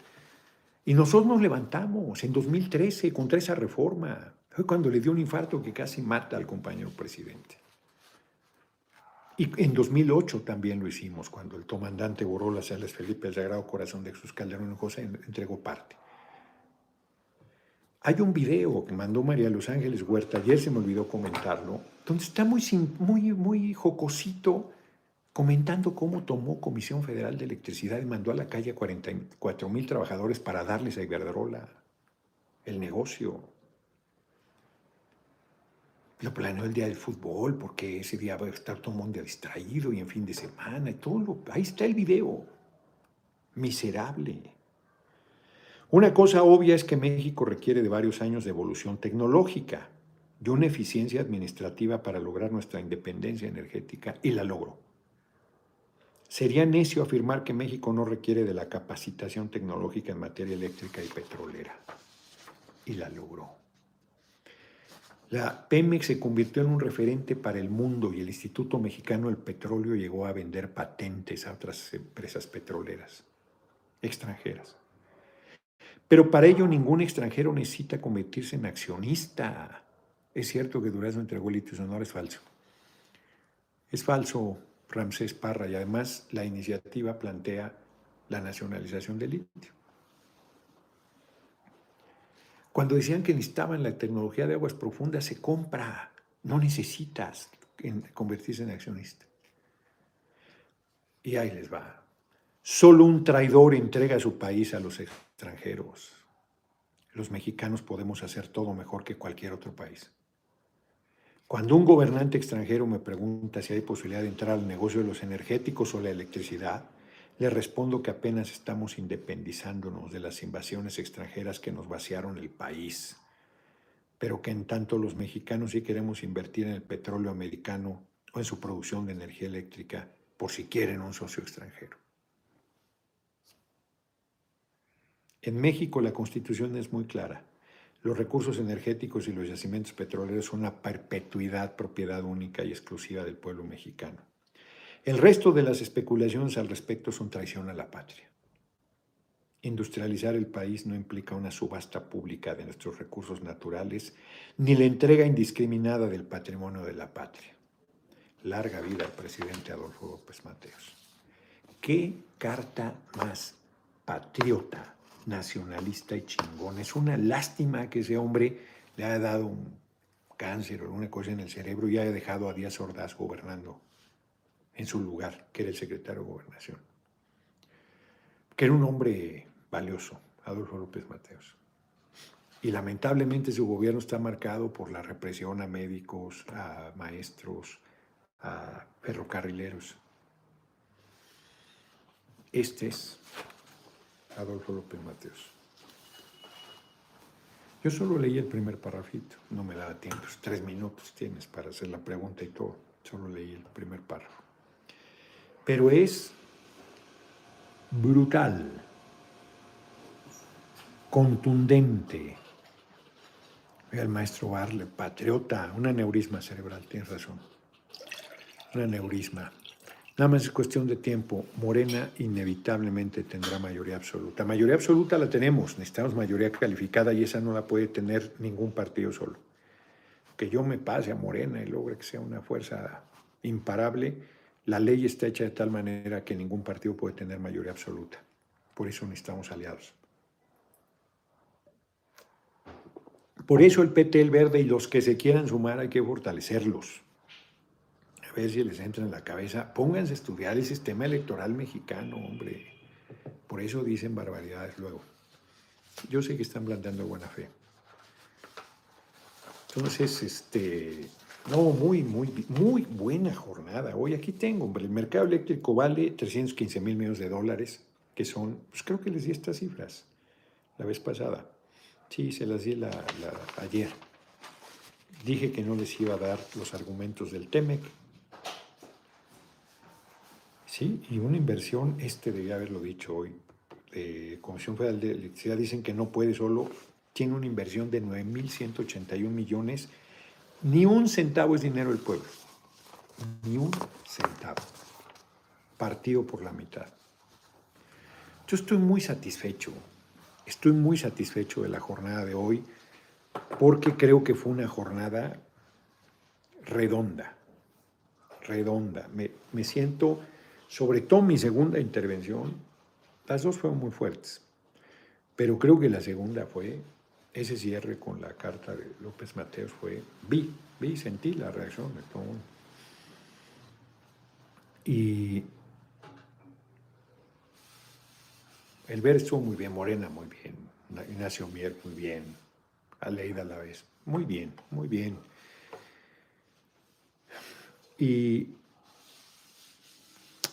Y nosotros nos levantamos en 2013 contra esa reforma. Fue cuando le dio un infarto que casi mata al compañero presidente. Y en 2008 también lo hicimos, cuando el comandante borró las alas Felipe, el Sagrado Corazón de Jesús Calderón José entregó parte. Hay un video que mandó María Los Ángeles Huerta, ayer se me olvidó comentarlo, donde está muy, muy, muy jocosito comentando cómo tomó Comisión Federal de Electricidad y mandó a la calle a 44 mil trabajadores para darles a Iberdrola el negocio. Lo planeó el día del fútbol, porque ese día va a estar todo el mundo distraído y en fin de semana y todo. ahí está el video. Miserable. Una cosa obvia es que México requiere de varios años de evolución tecnológica, de una eficiencia administrativa para lograr nuestra independencia energética y la logró. Sería necio afirmar que México no requiere de la capacitación tecnológica en materia eléctrica y petrolera. Y la logró. La Pemex se convirtió en un referente para el mundo y el Instituto Mexicano del Petróleo llegó a vender patentes a otras empresas petroleras extranjeras. Pero para ello ningún extranjero necesita convertirse en accionista. Es cierto que Durazno entregó litio sonoro, es falso. Es falso Ramsés Parra y además la iniciativa plantea la nacionalización del litio. Cuando decían que necesitaban la tecnología de aguas profundas, se compra, no necesitas convertirse en accionista. Y ahí les va. Solo un traidor entrega su país a los extranjeros. Los mexicanos podemos hacer todo mejor que cualquier otro país. Cuando un gobernante extranjero me pregunta si hay posibilidad de entrar al negocio de los energéticos o la electricidad, le respondo que apenas estamos independizándonos de las invasiones extranjeras que nos vaciaron el país, pero que en tanto los mexicanos sí queremos invertir en el petróleo americano o en su producción de energía eléctrica por si quieren un socio extranjero. En México la constitución es muy clara. Los recursos energéticos y los yacimientos petroleros son una perpetuidad, propiedad única y exclusiva del pueblo mexicano. El resto de las especulaciones al respecto son traición a la patria. Industrializar el país no implica una subasta pública de nuestros recursos naturales ni la entrega indiscriminada del patrimonio de la patria. Larga vida al presidente Adolfo López Mateos. ¿Qué carta más patriota nacionalista y chingón. Es una lástima que ese hombre le haya dado un cáncer o alguna cosa en el cerebro y haya dejado a Díaz Ordaz gobernando en su lugar, que era el secretario de Gobernación. Que era un hombre valioso, Adolfo López Mateos. Y lamentablemente su gobierno está marcado por la represión a médicos, a maestros, a ferrocarrileros. Este es Adolfo López Mateos. Yo solo leí el primer parrafito, no me daba tiempo, tres minutos tienes para hacer la pregunta y todo, solo leí el primer párrafo. Pero es brutal, contundente. El maestro Barle, patriota, un aneurisma cerebral, tienes razón. Un aneurisma. Nada más es cuestión de tiempo. Morena inevitablemente tendrá mayoría absoluta. Mayoría absoluta la tenemos, necesitamos mayoría calificada y esa no la puede tener ningún partido solo. Que yo me pase a Morena y logre que sea una fuerza imparable, la ley está hecha de tal manera que ningún partido puede tener mayoría absoluta. Por eso necesitamos aliados. Por eso el PT, el Verde y los que se quieran sumar hay que fortalecerlos ver si les entra en la cabeza. Pónganse a estudiar el sistema electoral mexicano, hombre. Por eso dicen barbaridades luego. Yo sé que están planteando buena fe. Entonces, este, no, muy, muy, muy buena jornada. Hoy aquí tengo, hombre, el mercado eléctrico vale 315 mil millones de dólares, que son, pues creo que les di estas cifras la vez pasada. Sí, se las di la, ayer. Dije que no les iba a dar los argumentos del TEMEC, Sí, y una inversión, este debía haberlo dicho hoy, de Comisión Federal de Electricidad dicen que no puede solo, tiene una inversión de 9.181 millones, ni un centavo es dinero del pueblo, ni un centavo, partido por la mitad. Yo estoy muy satisfecho, estoy muy satisfecho de la jornada de hoy, porque creo que fue una jornada redonda, redonda. Me, me siento, sobre todo mi segunda intervención, las dos fueron muy fuertes, pero creo que la segunda fue, ese cierre con la carta de López Mateos fue, vi, vi, sentí la reacción de todo mundo. Y el ver estuvo muy bien, Morena muy bien, Ignacio Mier muy bien, Aleida a la vez, muy bien, muy bien. Y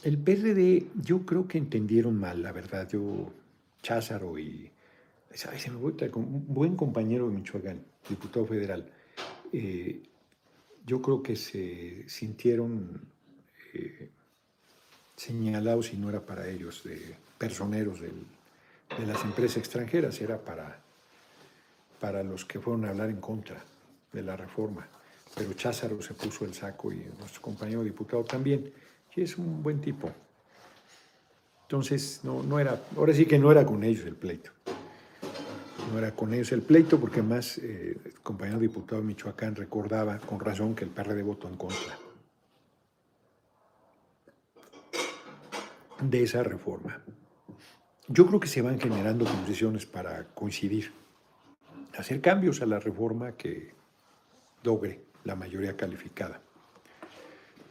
el PRD, yo creo que entendieron mal, la verdad. Yo, Cházaro y. Un buen compañero de Michoacán, diputado federal. Eh, yo creo que se sintieron eh, señalados y no era para ellos, de personeros de las empresas extranjeras, era para, para los que fueron a hablar en contra de la reforma. Pero Cházaro se puso el saco y nuestro compañero diputado también y es un buen tipo. Entonces, no, no era, ahora sí que no era con ellos el pleito. No era con ellos el pleito porque más eh, el compañero diputado de Michoacán recordaba con razón que el PRD votó en contra de esa reforma. Yo creo que se van generando condiciones para coincidir, hacer cambios a la reforma que logre la mayoría calificada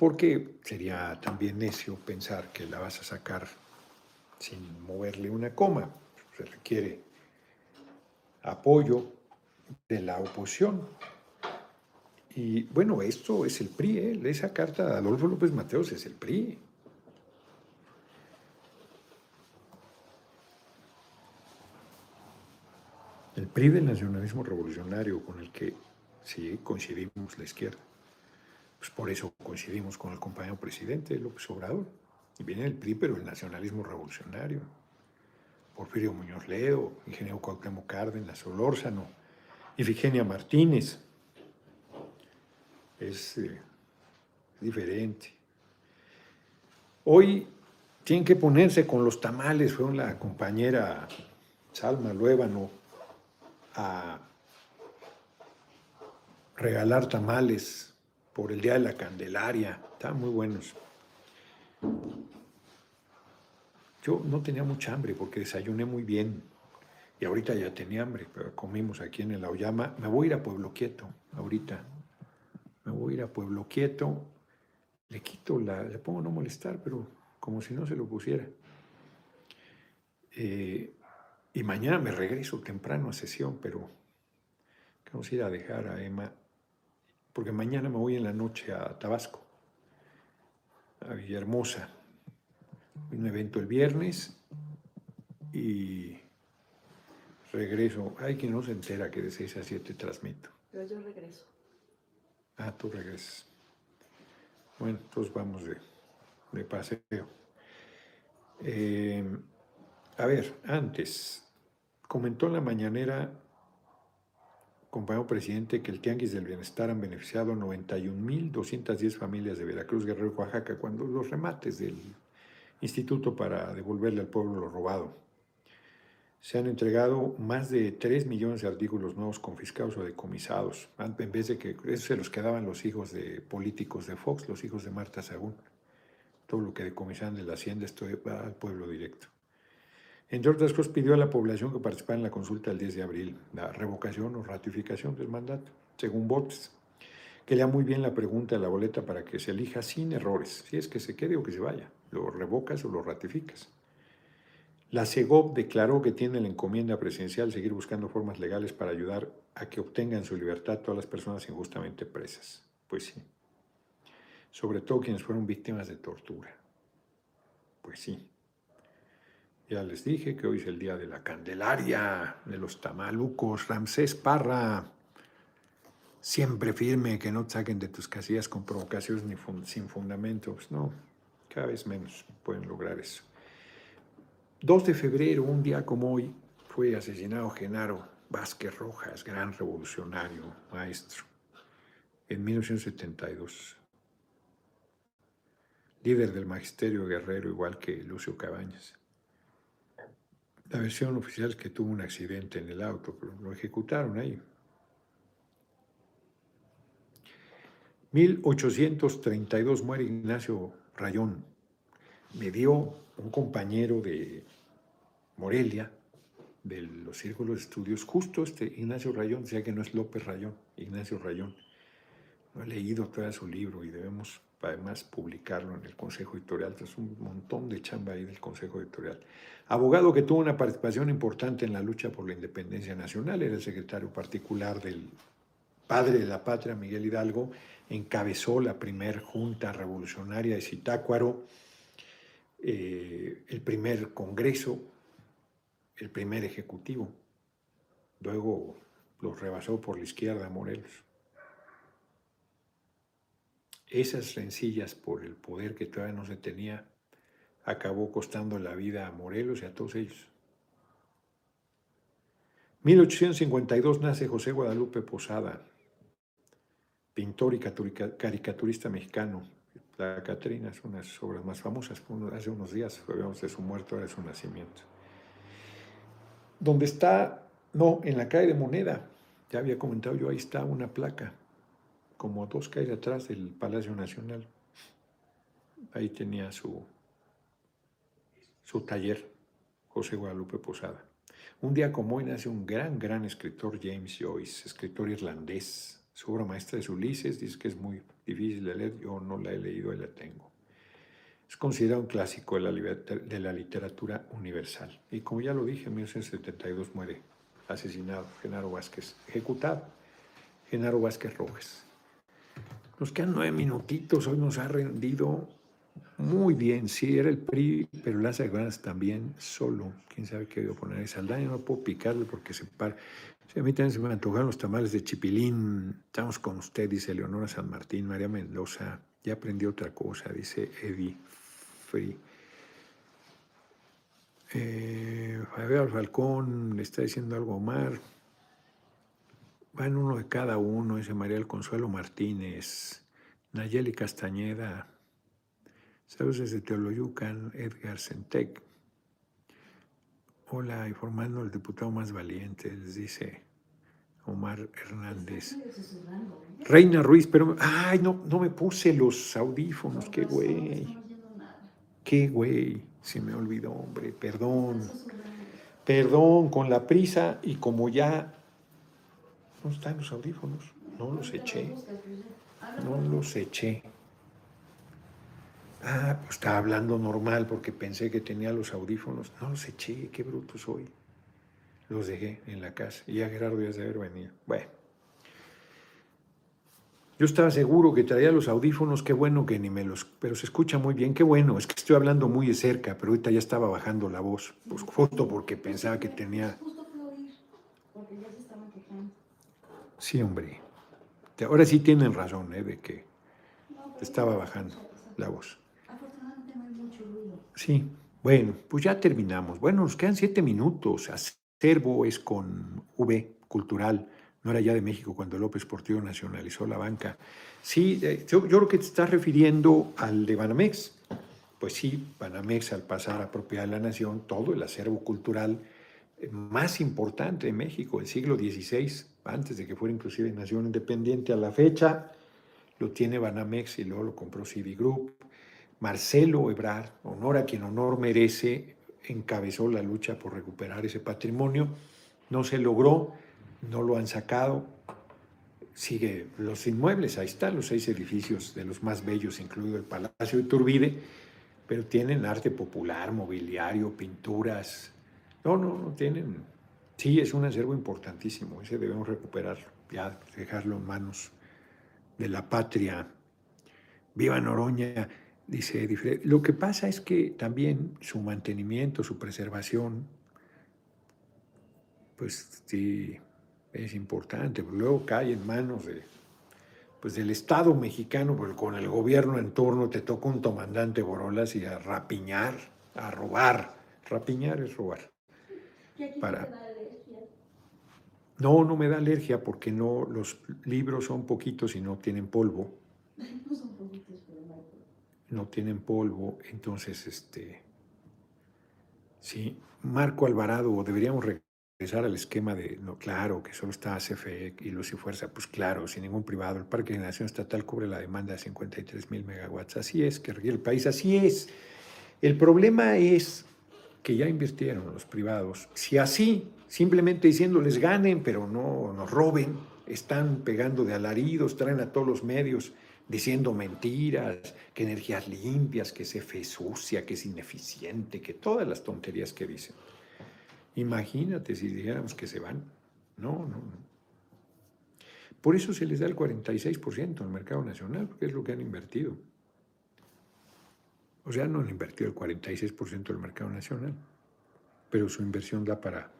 porque sería también necio pensar que la vas a sacar sin moverle una coma. Se requiere apoyo de la oposición. Y bueno, esto es el PRI, ¿eh? esa carta de Adolfo López Mateos es el PRI. El PRI del nacionalismo revolucionario con el que sí coincidimos la izquierda. Pues por eso coincidimos con el compañero presidente López Obrador. Y viene el PRI, pero el nacionalismo revolucionario. Porfirio Muñoz Ledo, ingeniero Cuauhtémoc Cárdenas, Solórzano, Ifigenia Martínez. Es eh, diferente. Hoy tienen que ponerse con los tamales. Fue la compañera Salma Luébano a regalar tamales por el Día de la Candelaria. Estaban muy buenos. Yo no tenía mucha hambre porque desayuné muy bien. Y ahorita ya tenía hambre, pero comimos aquí en el Aoyama. Me voy a ir a Pueblo Quieto ahorita. Me voy a ir a Pueblo Quieto. Le quito la, le pongo no molestar, pero como si no se lo pusiera. Eh, y mañana me regreso temprano a sesión, pero vamos a ir a dejar a Emma porque mañana me voy en la noche a Tabasco, a Villahermosa. Un evento el viernes y regreso. Hay quien no se entera que de 6 a 7 transmito. Pero yo regreso. Ah, tú regresas. Bueno, entonces vamos de, paseo. Eh, a ver, antes, comentó en la mañanera compañero presidente, que el Tianguis del Bienestar han beneficiado a 91.210 familias de Veracruz, Guerrero y Oaxaca, cuando los remates del instituto para devolverle al pueblo lo robado. Se han entregado más de 3 millones de artículos nuevos confiscados o decomisados, en vez de que se los quedaban los hijos de políticos de Fox, los hijos de Marta Sagún. Todo lo que decomisaban de la hacienda esto va al pueblo directo. Entre otras cosas, pidió a la población que participara en la consulta el 10 de abril la revocación o ratificación del mandato, según votos. Que lea muy bien la pregunta de la boleta para que se elija sin errores, si es que se quede o que se vaya. Lo revocas o lo ratificas. La CEGOP declaró que tiene la encomienda presidencial seguir buscando formas legales para ayudar a que obtengan su libertad todas las personas injustamente presas. Pues sí. Sobre todo quienes fueron víctimas de tortura. Pues sí. Ya les dije que hoy es el día de la Candelaria, de los tamalucos. Ramsés Parra, siempre firme, que no saquen de tus casillas con provocaciones ni sin fundamentos. No, cada vez menos pueden lograr eso. 2 de febrero, un día como hoy, fue asesinado Genaro Vázquez Rojas, gran revolucionario, maestro, en 1972. Líder del magisterio guerrero, igual que Lucio Cabañas. La versión oficial es que tuvo un accidente en el auto, pero lo ejecutaron ahí. 1832 muere Ignacio Rayón. Me dio un compañero de Morelia, de los círculos de estudios, justo este Ignacio Rayón, decía que no es López Rayón, Ignacio Rayón. No he leído todo su libro y debemos además publicarlo en el Consejo Editorial. Es un montón de chamba ahí del Consejo Editorial. Abogado que tuvo una participación importante en la lucha por la independencia nacional, era el secretario particular del padre de la patria, Miguel Hidalgo, encabezó la primer junta revolucionaria de Zitácuaro, eh, el primer congreso, el primer ejecutivo. Luego los rebasó por la izquierda Morelos esas rencillas por el poder que todavía no se tenía, acabó costando la vida a Morelos y a todos ellos. 1852 nace José Guadalupe Posada, pintor y caricaturista mexicano. La Catrina es una de sus obras más famosas. Hace unos días hablamos de su muerte, ahora de su nacimiento. Donde está, no, en la calle de Moneda, ya había comentado yo, ahí está una placa como dos calles atrás del Palacio Nacional. Ahí tenía su, su taller, José Guadalupe Posada. Un día como hoy nace un gran, gran escritor, James Joyce, escritor irlandés. Su obra maestra es Ulises, dice que es muy difícil de leer, yo no la he leído y la tengo. Es considerado un clásico de la, de la literatura universal. Y como ya lo dije, en 1972 muere asesinado Genaro Vázquez, ejecutado Genaro Vázquez Rojas. Nos quedan nueve minutitos, hoy nos ha rendido muy bien. Sí, era el PRI, pero las Guanas también solo. Quién sabe qué voy a poner. Saldaña no puedo picarle porque se para. A mí también se me antojaron los tamales de chipilín. Estamos con usted, dice Leonora San Martín, María Mendoza. Ya aprendí otra cosa, dice Eddie Free. Eh, Javier Falcón le está diciendo algo a Omar. Van uno de cada uno, dice María del Consuelo Martínez, Nayeli Castañeda, saludos desde Teoloyucan, Edgar Sentec. Hola, informando al diputado más valiente, les dice Omar Hernández. Reina Ruiz, pero, ay, no, no me puse los audífonos, qué güey. Qué güey, se me olvidó, hombre, perdón. Perdón, con la prisa y como ya no están los audífonos. No los eché. No los eché. Ah, pues estaba hablando normal porque pensé que tenía los audífonos. No los eché, qué bruto soy. Los dejé en la casa. Y ya Gerardo ya se haber venido. Bueno. Yo estaba seguro que traía los audífonos, qué bueno que ni me los... Pero se escucha muy bien, qué bueno. Es que estoy hablando muy de cerca, pero ahorita ya estaba bajando la voz. Pues justo porque pensaba que tenía... Sí, hombre. Ahora sí tienen razón, ¿eh? De que estaba bajando la voz. Afortunadamente no hay mucho ruido. Sí, bueno, pues ya terminamos. Bueno, nos quedan siete minutos. Acervo es con V, cultural. No era ya de México cuando López Portillo nacionalizó la banca. Sí, eh, yo, creo que te estás refiriendo al de Banamex. Pues sí, Banamex al pasar a propiedad de la nación, todo el acervo cultural eh, más importante de México, el siglo XVI, antes de que fuera inclusive nación independiente a la fecha, lo tiene Banamex y luego lo compró Citigroup. Marcelo Ebrard, honor a quien honor merece, encabezó la lucha por recuperar ese patrimonio. No se logró, no lo han sacado. Sigue los inmuebles, ahí están los seis edificios de los más bellos, incluido el Palacio de Turbide, pero tienen arte popular, mobiliario, pinturas. No, no, no tienen Sí, es un acervo importantísimo, ese debemos recuperarlo, ya dejarlo en manos de la patria. Viva Noroña, dice. Lo que pasa es que también su mantenimiento, su preservación, pues sí, es importante, luego cae en manos de, pues del Estado mexicano, porque con el gobierno en turno te toca un comandante Borolas y a rapiñar, a robar. Rapiñar es robar. Para, no, no me da alergia porque no, los libros son poquitos y no tienen polvo. No son No tienen polvo, entonces, este, sí, Marco Alvarado, deberíamos regresar al esquema de, no, claro, que solo está CFE y Luz y Fuerza, pues claro, sin ningún privado. El Parque de Generación Estatal cubre la demanda de 53 mil megawatts. Así es, que el país, así es. El problema es que ya invirtieron los privados. Si así, simplemente diciéndoles ganen, pero no nos roben, están pegando de alaridos, traen a todos los medios diciendo mentiras, que energías limpias, que se fe sucia, que es ineficiente, que todas las tonterías que dicen. Imagínate si dijéramos que se van. No, no, no. Por eso se les da el 46% al mercado nacional, porque es lo que han invertido. O sea, no han invertido el 46% del mercado nacional, pero su inversión da para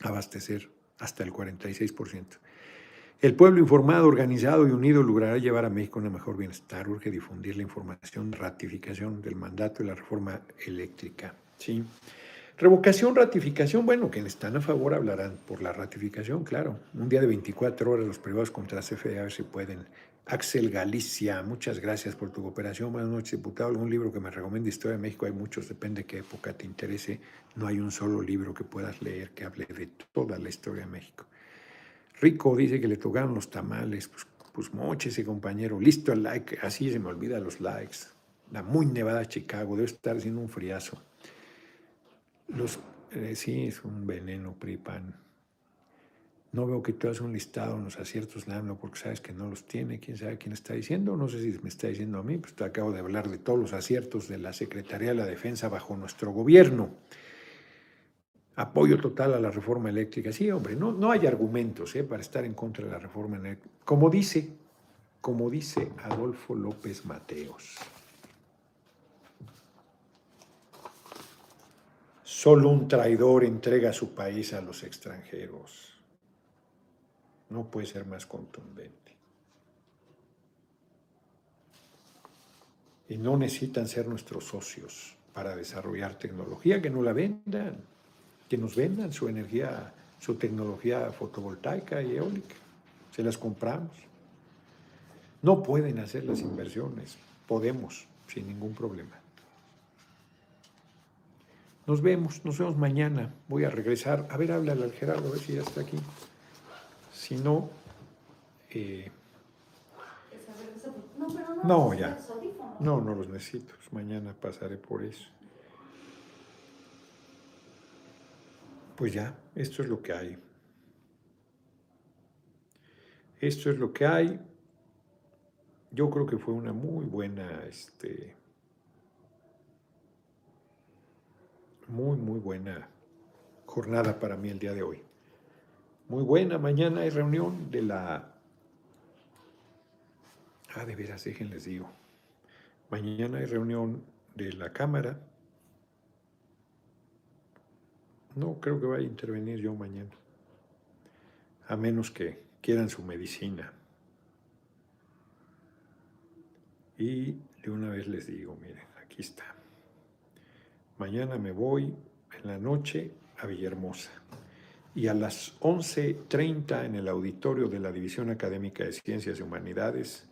abastecer hasta el 46%. El pueblo informado, organizado y unido logrará llevar a México un mejor bienestar. Urge difundir la información, ratificación del mandato y la reforma eléctrica. ¿sí? Revocación, ratificación, bueno, quienes están a favor hablarán por la ratificación, claro. Un día de 24 horas los privados contra CFE, a ver si pueden. Axel Galicia, muchas gracias por tu cooperación. Buenas noches, diputado. ¿Algún libro que me recomiende Historia de México? Hay muchos, depende de qué época te interese. No hay un solo libro que puedas leer que hable de toda la historia de México. Rico dice que le tocaron los tamales, pues, pues moche ese compañero, listo el like, así se me olvida los likes. La muy nevada Chicago, debe estar haciendo un friazo. Los, eh, sí, es un veneno, PRIPAN. No veo que tú hagas un listado en los aciertos de porque sabes que no los tiene. ¿Quién sabe quién está diciendo? No sé si me está diciendo a mí, pues acabo de hablar de todos los aciertos de la Secretaría de la Defensa bajo nuestro gobierno apoyo total a la reforma eléctrica. Sí, hombre, no, no hay argumentos ¿eh? para estar en contra de la reforma eléctrica. Como dice, como dice Adolfo López Mateos, solo un traidor entrega su país a los extranjeros. No puede ser más contundente. Y no necesitan ser nuestros socios para desarrollar tecnología que no la vendan que nos vendan su energía, su tecnología fotovoltaica y eólica. Se las compramos. No pueden hacer las inversiones. Podemos, sin ningún problema. Nos vemos, nos vemos mañana. Voy a regresar. A ver, háblale al Gerardo, a ver si ya está aquí. Si no... Eh, no, ya. No, no los necesito. Mañana pasaré por eso. Pues ya, esto es lo que hay. Esto es lo que hay. Yo creo que fue una muy buena, este, muy, muy buena jornada para mí el día de hoy. Muy buena, mañana hay reunión de la... Ah, de veras, déjenles digo. Mañana hay reunión de la Cámara no creo que vaya a intervenir yo mañana, a menos que quieran su medicina. Y de una vez les digo, miren, aquí está. Mañana me voy en la noche a Villahermosa y a las 11.30 en el auditorio de la División Académica de Ciencias y Humanidades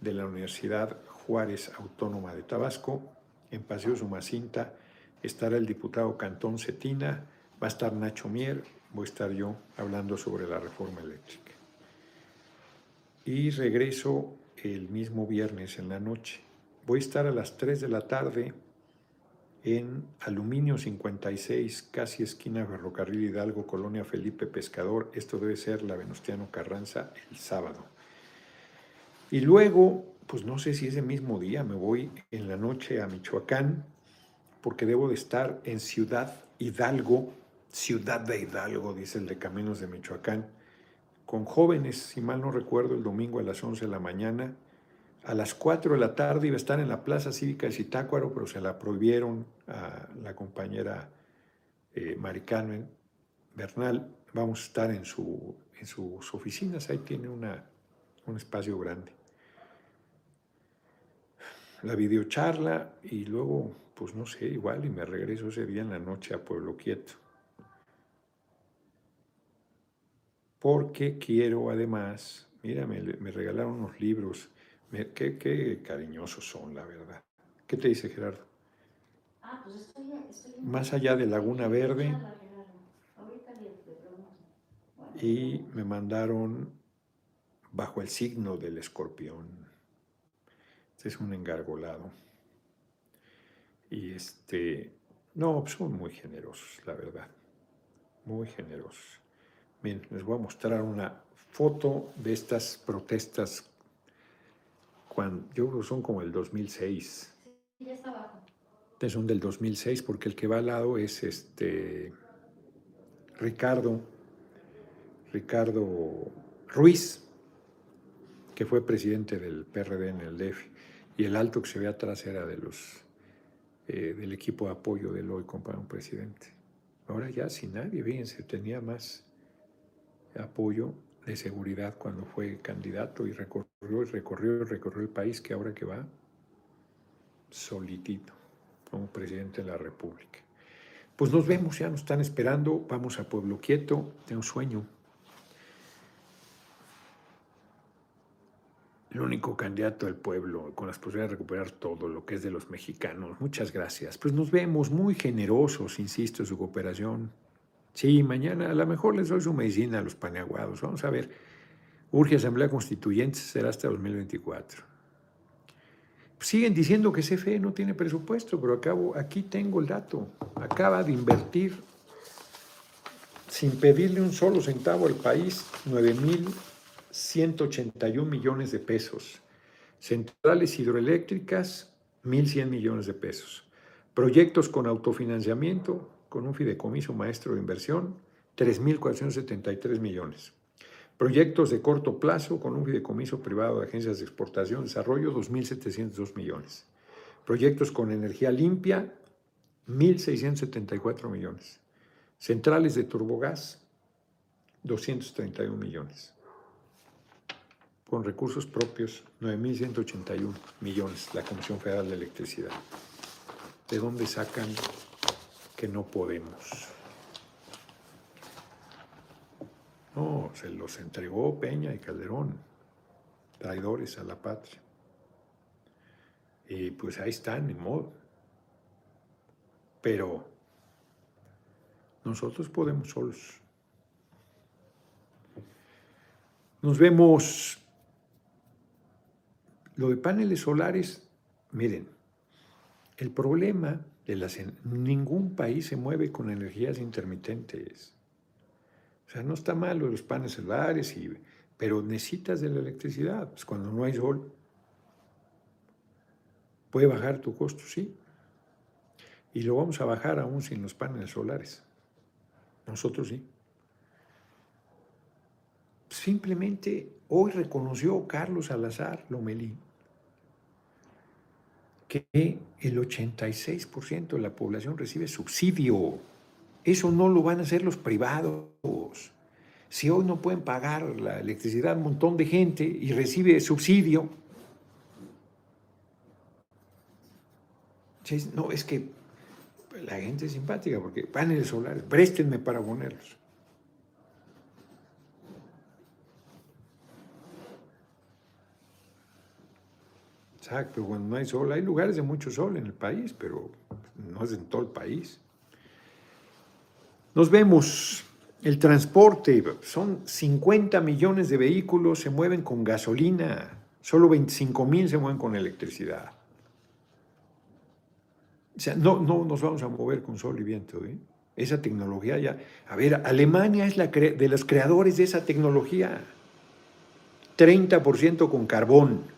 de la Universidad Juárez Autónoma de Tabasco, en Paseo Sumacinta, estará el diputado Cantón Cetina, Va a estar Nacho Mier, voy a estar yo hablando sobre la reforma eléctrica. Y regreso el mismo viernes en la noche. Voy a estar a las 3 de la tarde en Aluminio 56, casi esquina Ferrocarril Hidalgo, Colonia Felipe Pescador. Esto debe ser la Venustiano Carranza el sábado. Y luego, pues no sé si ese mismo día me voy en la noche a Michoacán, porque debo de estar en Ciudad Hidalgo Ciudad de Hidalgo, dice el de Caminos de Michoacán, con jóvenes, si mal no recuerdo, el domingo a las 11 de la mañana. A las 4 de la tarde iba a estar en la Plaza Cívica de Zitácuaro, pero se la prohibieron a la compañera eh, Bernal. Vamos a estar en, su, en sus oficinas, ahí tiene una, un espacio grande. La videocharla y luego, pues no sé, igual y me regreso ese día en la noche a Pueblo Quieto. Porque quiero además, mira, me, regalaron unos libros, qué, cariñosos son, la verdad. ¿Qué te dice Gerardo? Ah, pues estoy, Más allá de Laguna Verde. y me mandaron bajo el signo del escorpión. Este es un engargolado. Y este, no, son muy generosos, la verdad. Muy generosos. Bien, les voy a mostrar una foto de estas protestas cuando yo creo que son como el 2006. Sí, ya está abajo. Son del 2006 porque el que va al lado es este Ricardo Ricardo Ruiz, que fue presidente del PRD en el DF, y el alto que se ve atrás era de los, eh, del equipo de apoyo del hoy compañero presidente. Ahora ya sin nadie, fíjense, tenía más apoyo de seguridad cuando fue candidato y recorrió y recorrió y recorrió el país que ahora que va solitito como presidente de la República. Pues nos vemos, ya nos están esperando, vamos a Pueblo Quieto, tengo sueño. el único candidato del pueblo, con las posibilidades de recuperar todo lo que es de los mexicanos. Muchas gracias. Pues nos vemos muy generosos, insisto, su cooperación. Sí, mañana a lo mejor les doy su medicina a los paneaguados. Vamos a ver. Urge Asamblea Constituyente, será hasta 2024. Siguen diciendo que CFE no tiene presupuesto, pero acabo, aquí tengo el dato. Acaba de invertir, sin pedirle un solo centavo al país, 9 mil 181 millones de pesos. Centrales hidroeléctricas, 1.100 millones de pesos. Proyectos con autofinanciamiento, con un fideicomiso maestro de inversión, 3.473 millones. Proyectos de corto plazo con un fideicomiso privado de agencias de exportación y desarrollo, 2.702 millones. Proyectos con energía limpia, 1.674 millones. Centrales de turbogás, 231 millones con recursos propios 9.181 millones la Comisión Federal de Electricidad. ¿De dónde sacan que no podemos? No, se los entregó Peña y Calderón, traidores a la patria. Y pues ahí están, en modo. Pero nosotros podemos solos. Nos vemos lo de paneles solares, miren, el problema de las... Ningún país se mueve con energías intermitentes. O sea, no está mal los paneles solares, y, pero necesitas de la electricidad. Pues cuando no hay sol, puede bajar tu costo, sí. Y lo vamos a bajar aún sin los paneles solares. Nosotros sí. Simplemente hoy reconoció Carlos Salazar Lomelí que el 86% de la población recibe subsidio. Eso no lo van a hacer los privados. Si hoy no pueden pagar la electricidad un montón de gente y recibe subsidio, no, es que la gente es simpática porque paneles solares, préstenme para ponerlos. Exacto, cuando no hay sol, hay lugares de mucho sol en el país, pero no es en todo el país. Nos vemos, el transporte, son 50 millones de vehículos, se mueven con gasolina, solo 25 mil se mueven con electricidad. O sea, no, no nos vamos a mover con sol y viento. ¿eh? Esa tecnología ya... A ver, Alemania es la de los creadores de esa tecnología. 30% con carbón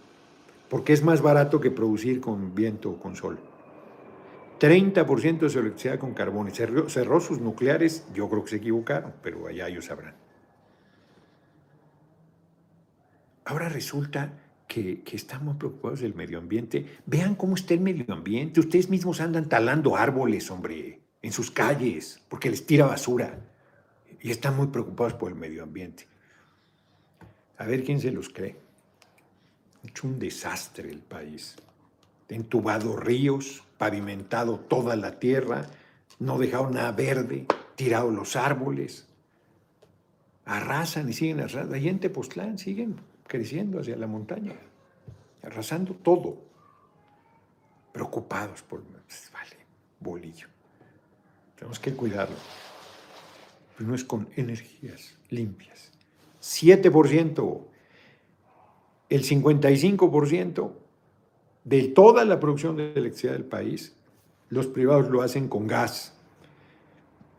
porque es más barato que producir con viento o con sol. 30% de su electricidad con carbón. Y cerró, sus nucleares, yo creo que se equivocaron, pero allá ellos sabrán. Ahora resulta que, que, estamos preocupados del medio ambiente. Vean cómo está el medio ambiente. Ustedes mismos andan talando árboles, hombre, en sus calles, porque les tira basura. Y están muy preocupados por el medio ambiente. A ver quién se los cree hecho un desastre el país. Entubado ríos, pavimentado toda la tierra, no dejado nada verde, tirado los árboles. Arrasan y siguen arrasando. Ahí en Tepoztlán siguen creciendo hacia la montaña, arrasando todo. Preocupados por. Pues, vale, bolillo. Tenemos que cuidarlo. pero no es con energías limpias. 7%, el 55% de toda la producción de electricidad del país, los privados lo hacen con gas.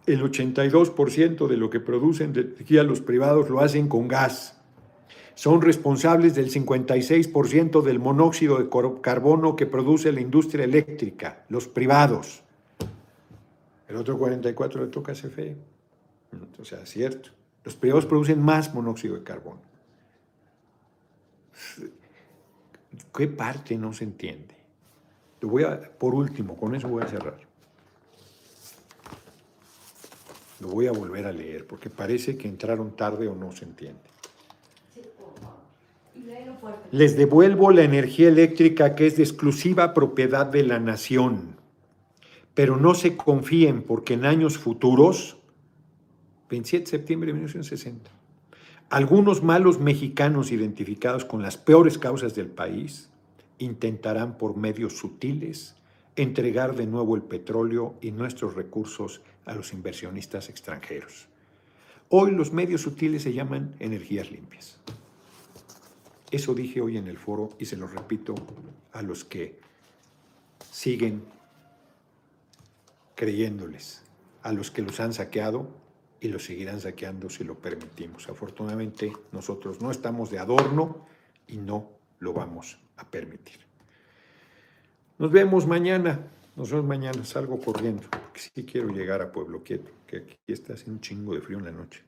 El 82% de lo que producen de energía los privados lo hacen con gas. Son responsables del 56% del monóxido de carbono que produce la industria eléctrica, los privados. El otro 44% le toca a CFE. O sea, cierto. Los privados producen más monóxido de carbono. ¿Qué parte no se entiende? Lo voy a, por último, con eso voy a cerrar. Lo voy a volver a leer porque parece que entraron tarde o no se entiende. Les devuelvo la energía eléctrica que es de exclusiva propiedad de la nación, pero no se confíen porque en años futuros, 27 de septiembre de 1960, algunos malos mexicanos identificados con las peores causas del país intentarán por medios sutiles entregar de nuevo el petróleo y nuestros recursos a los inversionistas extranjeros. Hoy los medios sutiles se llaman energías limpias. Eso dije hoy en el foro y se lo repito a los que siguen creyéndoles, a los que los han saqueado y lo seguirán saqueando si lo permitimos. Afortunadamente nosotros no estamos de adorno y no lo vamos a permitir. Nos vemos mañana. Nos vemos mañana. Salgo corriendo porque sí quiero llegar a Pueblo Quieto, que aquí está haciendo un chingo de frío en la noche.